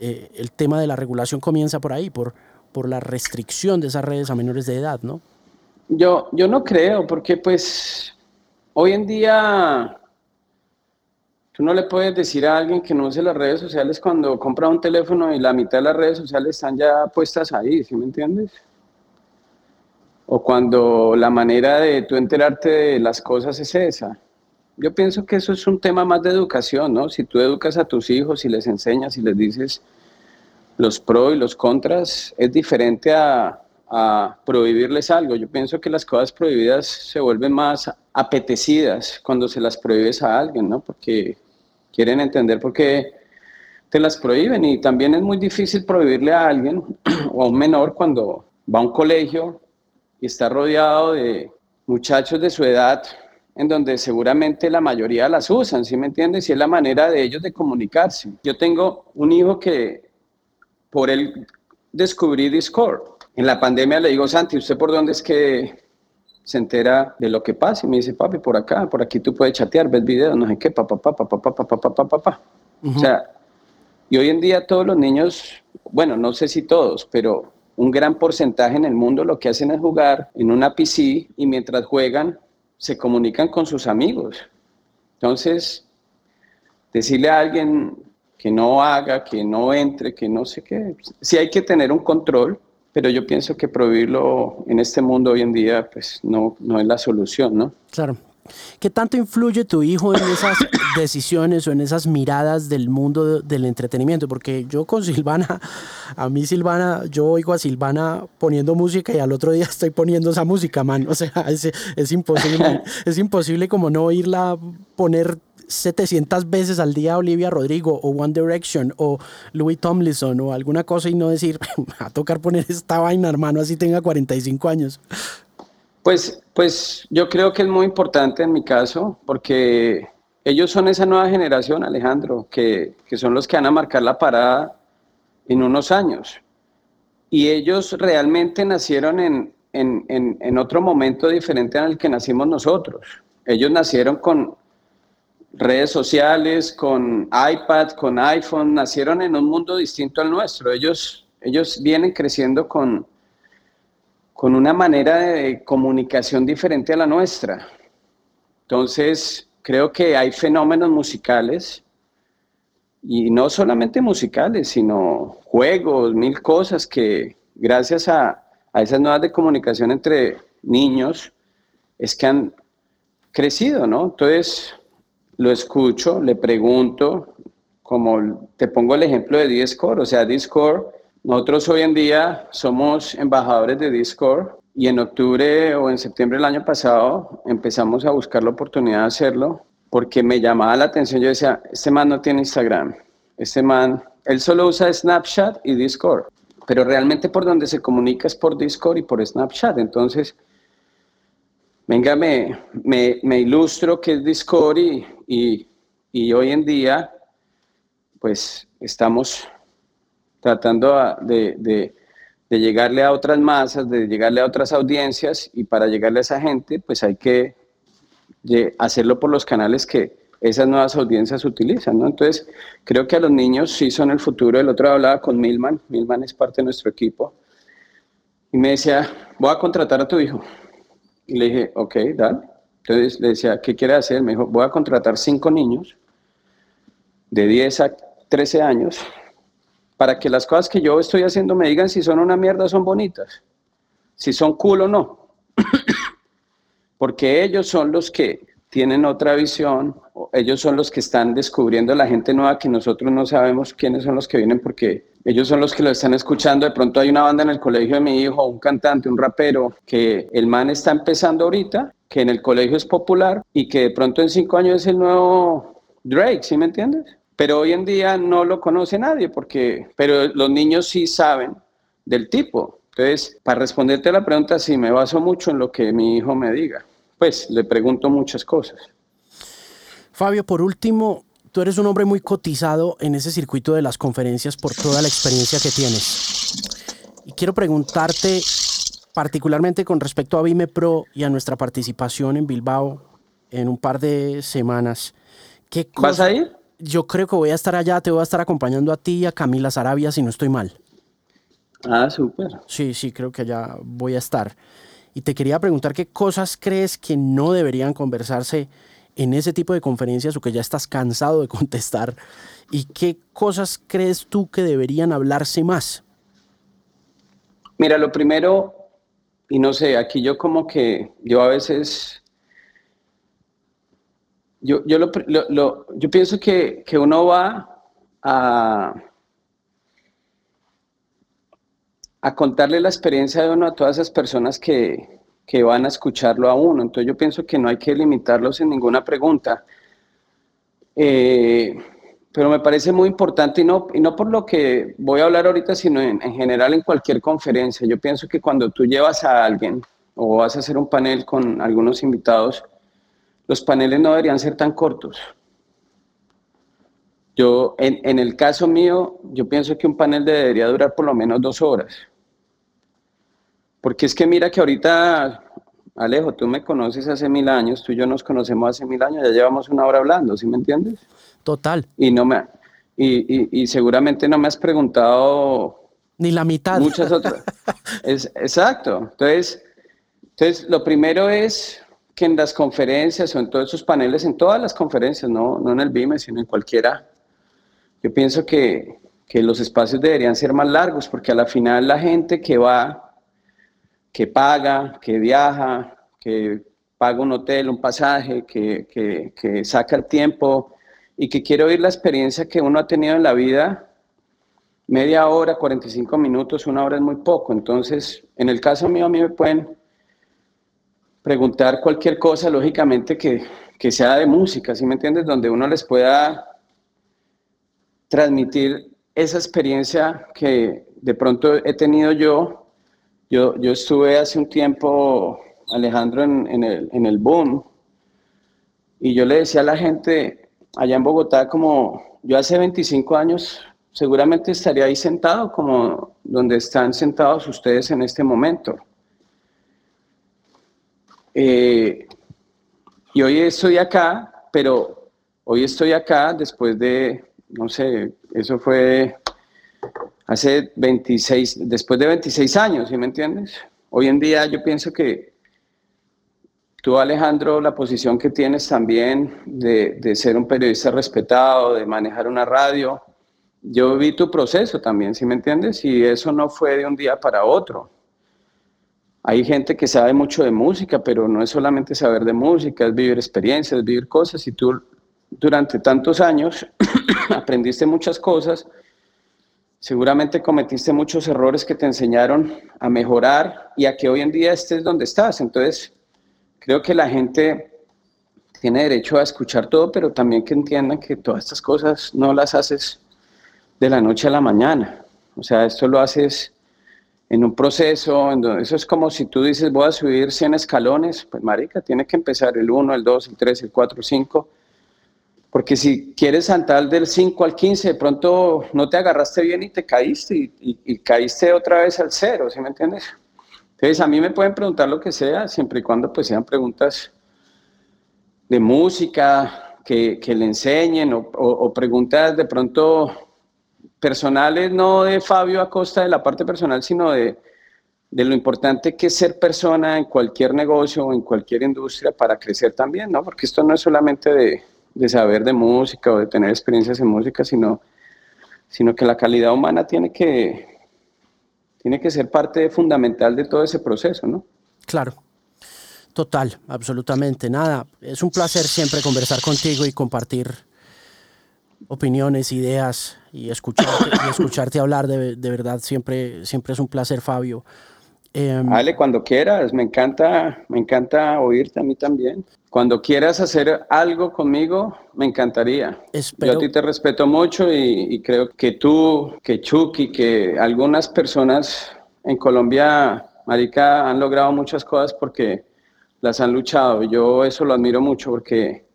Speaker 2: eh, el tema de la regulación comienza por ahí, por, por la restricción de esas redes a menores de edad, ¿no?
Speaker 3: Yo, yo no creo, porque pues hoy en día tú no le puedes decir a alguien que no use las redes sociales cuando compra un teléfono y la mitad de las redes sociales están ya puestas ahí, ¿sí me entiendes? O cuando la manera de tú enterarte de las cosas es esa. Yo pienso que eso es un tema más de educación, ¿no? Si tú educas a tus hijos y les enseñas y les dices los pros y los contras, es diferente a, a prohibirles algo. Yo pienso que las cosas prohibidas se vuelven más apetecidas cuando se las prohíbes a alguien, ¿no? Porque quieren entender por qué te las prohíben y también es muy difícil prohibirle a alguien o a un menor cuando va a un colegio y está rodeado de muchachos de su edad en donde seguramente la mayoría las usan, ¿sí me entiendes? Y es la manera de ellos de comunicarse. Yo tengo un hijo que por él descubrí Discord en la pandemia le digo, Santi, ¿usted por dónde es que se entera de lo que pasa? Y me dice, papi, por acá, por aquí tú puedes chatear, ves videos, no sé qué, papá, papá, papá, papá, papá, papá. O sea, y hoy en día todos los niños, bueno, no sé si todos, pero un gran porcentaje en el mundo lo que hacen es jugar en una PC y mientras juegan se comunican con sus amigos. Entonces, decirle a alguien que no haga, que no entre, que no sé qué, sí hay que tener un control, pero yo pienso que prohibirlo en este mundo hoy en día pues no, no es la solución, ¿no?
Speaker 2: Claro. ¿Qué tanto influye tu hijo en esas decisiones o en esas miradas del mundo del entretenimiento? Porque yo con Silvana, a mí Silvana, yo oigo a Silvana poniendo música y al otro día estoy poniendo esa música, man. O sea, es, es imposible, es imposible como no oírla poner 700 veces al día Olivia Rodrigo o One Direction o Louis Tomlinson o alguna cosa y no decir, a tocar poner esta vaina, hermano, así tenga 45 años?
Speaker 3: Pues, pues yo creo que es muy importante en mi caso porque ellos son esa nueva generación, Alejandro, que, que son los que van a marcar la parada en unos años. Y ellos realmente nacieron en, en, en, en otro momento diferente al que nacimos nosotros. Ellos nacieron con, redes sociales, con iPad, con iPhone, nacieron en un mundo distinto al nuestro. Ellos, ellos vienen creciendo con, con una manera de comunicación diferente a la nuestra. Entonces, creo que hay fenómenos musicales, y no solamente musicales, sino juegos, mil cosas que gracias a, a esas nuevas de comunicación entre niños es que han crecido, ¿no? Entonces, lo escucho, le pregunto, como te pongo el ejemplo de Discord, o sea, Discord, nosotros hoy en día somos embajadores de Discord y en octubre o en septiembre del año pasado empezamos a buscar la oportunidad de hacerlo porque me llamaba la atención, yo decía, este man no tiene Instagram, este man, él solo usa Snapchat y Discord, pero realmente por donde se comunica es por Discord y por Snapchat, entonces venga, me, me, ilustro que es Discord y, y, hoy en día, pues estamos tratando de, de, llegarle a otras masas, de llegarle a otras audiencias y para llegarle a esa gente, pues hay que hacerlo por los canales que esas nuevas audiencias utilizan, ¿no? Entonces, creo que a los niños sí son el futuro. El otro hablaba con Milman, Milman es parte de nuestro equipo, y me decía, voy a contratar a tu hijo. Y le dije, ok, dale. Entonces le decía, ¿qué quiere hacer? Me dijo, voy a contratar cinco niños de 10 a 13 años para que las cosas que yo estoy haciendo me digan si son una mierda o son bonitas, si son cool o no. Porque ellos son los que tienen otra visión, ellos son los que están descubriendo la gente nueva que nosotros no sabemos quiénes son los que vienen porque ellos son los que lo están escuchando. De pronto hay una banda en el colegio de mi hijo, un cantante, un rapero, que el man está empezando ahorita, que en el colegio es popular y que de pronto en cinco años es el nuevo Drake, ¿sí me entiendes? Pero hoy en día no lo conoce nadie porque, pero los niños sí saben del tipo. Entonces, para responderte a la pregunta, sí me baso mucho en lo que mi hijo me diga pues le pregunto muchas cosas.
Speaker 2: Fabio, por último, tú eres un hombre muy cotizado en ese circuito de las conferencias por toda la experiencia que tienes. Y quiero preguntarte, particularmente con respecto a Vime Pro y a nuestra participación en Bilbao en un par de semanas.
Speaker 3: ¿qué ¿Vas a ir?
Speaker 2: Yo creo que voy a estar allá, te voy a estar acompañando a ti y a Camila Sarabia, si no estoy mal.
Speaker 3: Ah, súper.
Speaker 2: Sí, sí, creo que allá voy a estar. Y te quería preguntar qué cosas crees que no deberían conversarse en ese tipo de conferencias o que ya estás cansado de contestar. ¿Y qué cosas crees tú que deberían hablarse más?
Speaker 3: Mira, lo primero, y no sé, aquí yo como que, yo a veces, yo, yo, yo pienso que, que uno va a, a contarle la experiencia de uno a todas esas personas que, que van a escucharlo a uno. Entonces yo pienso que no hay que limitarlos en ninguna pregunta. Eh, pero me parece muy importante y no, y no por lo que voy a hablar ahorita, sino en, en, general en cualquier conferencia. Yo pienso que cuando tú llevas a alguien o vas a hacer un panel con algunos invitados, los paneles no deberían ser tan cortos. Yo, en, en el caso mío, yo pienso que un panel debería durar por lo menos dos horas. Porque es que mira que ahorita, Alejo, tú me conoces hace mil años, tú y yo nos conocemos hace mil años, ya llevamos una hora hablando, ¿sí me entiendes?
Speaker 2: Total.
Speaker 3: Y, no me, y, y, seguramente no me has preguntado...
Speaker 2: Ni la mitad.
Speaker 3: Muchas otras. es, exacto. Entonces, entonces, lo primero es que en las conferencias o en todos esos paneles, en todas las conferencias, no, no en el BIME, sino en cualquiera, yo pienso que, que los espacios deberían ser más largos, porque a la final la gente que va que paga, que viaja, que paga un hotel, un pasaje, que, saca el tiempo y que quiere oír la experiencia que uno ha tenido en la vida, media hora, 45 minutos, una hora es muy poco. Entonces, en el caso mío, a mí me pueden preguntar cualquier cosa, lógicamente, que, que sea de música, ¿sí me entiendes? Donde uno les pueda transmitir esa experiencia que de pronto he tenido yo yo, yo estuve hace un tiempo, Alejandro, en, el, en el boom, y yo le decía a la gente allá en Bogotá como yo hace 25 años seguramente estaría ahí sentado como donde están sentados ustedes en este momento. Eh, y hoy estoy acá, pero hoy estoy acá después de, no sé, eso fue hace 26, después de 26 años, ¿sí me entiendes? Hoy en día yo pienso que tú, Alejandro, la posición que tienes también de, de ser un periodista respetado, de manejar una radio, yo vi tu proceso también, ¿sí me entiendes? Y eso no fue de un día para otro. Hay gente que sabe mucho de música, pero no es solamente saber de música, es vivir experiencias, vivir cosas. Y tú durante tantos años aprendiste muchas cosas Seguramente cometiste muchos errores que te enseñaron a mejorar y a que hoy en día estés donde estás. Entonces, creo que la gente tiene derecho a escuchar todo, pero también que entiendan que todas estas cosas no las haces de la noche a la mañana. O sea, esto lo haces en un proceso, eso es como si tú dices, voy a subir 100 escalones, pues marica, tiene que empezar el 1, el 2, el 3, el 4, el 5, porque si quieres saltar del 5 al 15, de pronto no te agarraste bien y te caíste y, caíste otra vez al 0, ¿sí me entiendes? Entonces a mí me pueden preguntar lo que sea, siempre y cuando pues sean preguntas de música, que, le enseñen o, preguntas de pronto personales, no de Fabio a costa de la parte personal, sino de, de lo importante que es ser persona en cualquier negocio o en cualquier industria para crecer también, ¿no? Porque esto no es solamente de de saber de música o de tener experiencias en música, sino sino que la calidad humana tiene que, tiene que ser parte fundamental de todo ese proceso, ¿no?
Speaker 2: Claro. Total, absolutamente. Nada, es un placer siempre conversar contigo y compartir opiniones, ideas y escucharte, y escucharte hablar. De, de, verdad, siempre, siempre es un placer, Fabio.
Speaker 3: Eh, Dale, cuando quieras, me encanta, me encanta oírte a mí también. Cuando quieras hacer algo conmigo, me encantaría. Yo a ti te respeto mucho y, y, creo que tú, que Chucky, que algunas personas en Colombia, Marica, han logrado muchas cosas porque las han luchado. Yo eso lo admiro mucho porque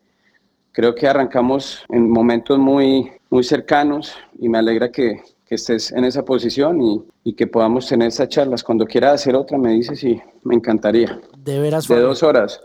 Speaker 3: creo que arrancamos en momentos muy, muy cercanos y me alegra que, que estés en esa posición y, y, que podamos tener esas charlas. Cuando quieras hacer otra, me dices y me encantaría.
Speaker 2: De veras,
Speaker 3: Fabio. De dos horas.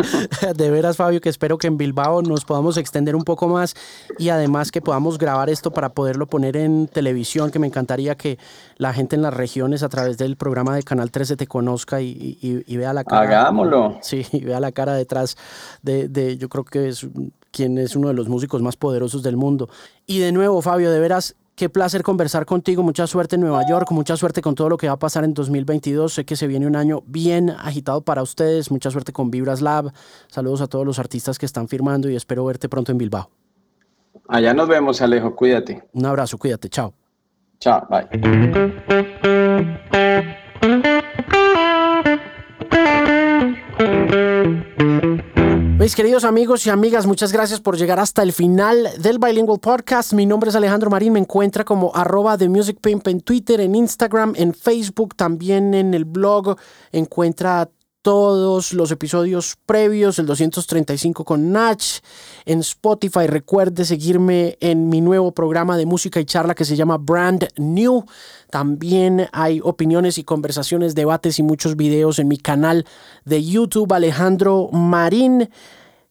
Speaker 2: de veras, Fabio, que espero que en Bilbao nos podamos extender un poco más y además que podamos grabar esto para poderlo poner en televisión, que me encantaría que la gente en las regiones a través del programa de Canal 13 te conozca y, y, y vea la cara.
Speaker 3: Hagámoslo.
Speaker 2: Sí, y vea la cara detrás de, de, yo creo que es quien es uno de los músicos más poderosos del mundo. Y de nuevo, Fabio, de veras, Qué placer conversar contigo. Mucha suerte en Nueva York, mucha suerte con todo lo que va a pasar en 2022. Sé que se viene un año bien agitado para ustedes. Mucha suerte con Vibras Lab. Saludos a todos los artistas que están firmando y espero verte pronto en Bilbao.
Speaker 3: Allá nos vemos, Alejo. Cuídate.
Speaker 2: Un abrazo, cuídate. Chao.
Speaker 3: Chao, bye.
Speaker 2: Mis queridos amigos y amigas, muchas gracias por llegar hasta el final del Bilingual Podcast. Mi nombre es Alejandro Marín, me encuentra como arroba de Music Pimp en Twitter, en Instagram, en Facebook, también en el blog. Encuentra todos los episodios previos, el 235 con Natch, en Spotify. Recuerde seguirme en mi nuevo programa de música y charla que se llama Brand New. También hay opiniones y conversaciones, debates y muchos videos en mi canal de YouTube Alejandro Marín.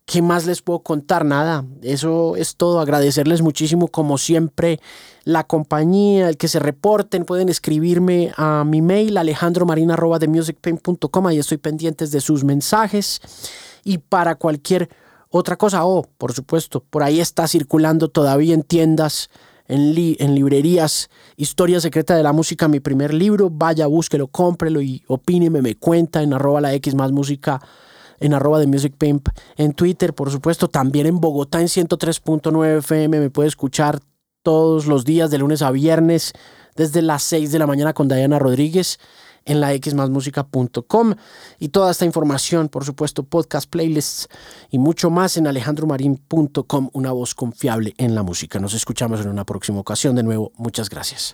Speaker 2: ¿Qué más les puedo contar? Nada, eso es todo. Agradecerles muchísimo, como siempre, la compañía, el que se reporten. Pueden escribirme a mi mail alejandromarina.com. Ahí estoy pendientes de sus mensajes. Y para cualquier otra cosa, oh, por supuesto, por ahí está circulando todavía en tiendas, en, en librerías, Historia Secreta de la Música, mi primer libro. Vaya, búsquelo, cómprelo y opíneme, me cuenta en arroba la X más música en arroba de Music Pimp, en Twitter, por supuesto, también en Bogotá en 103.9 FM, me puede escuchar todos los días de lunes a viernes desde las 6 de la mañana con Diana Rodríguez en la xmasmusica.com y toda esta información, por supuesto, podcast, playlists y mucho más en alejandromarin.com, una voz confiable en la música. Nos escuchamos en una próxima ocasión. De nuevo, muchas gracias.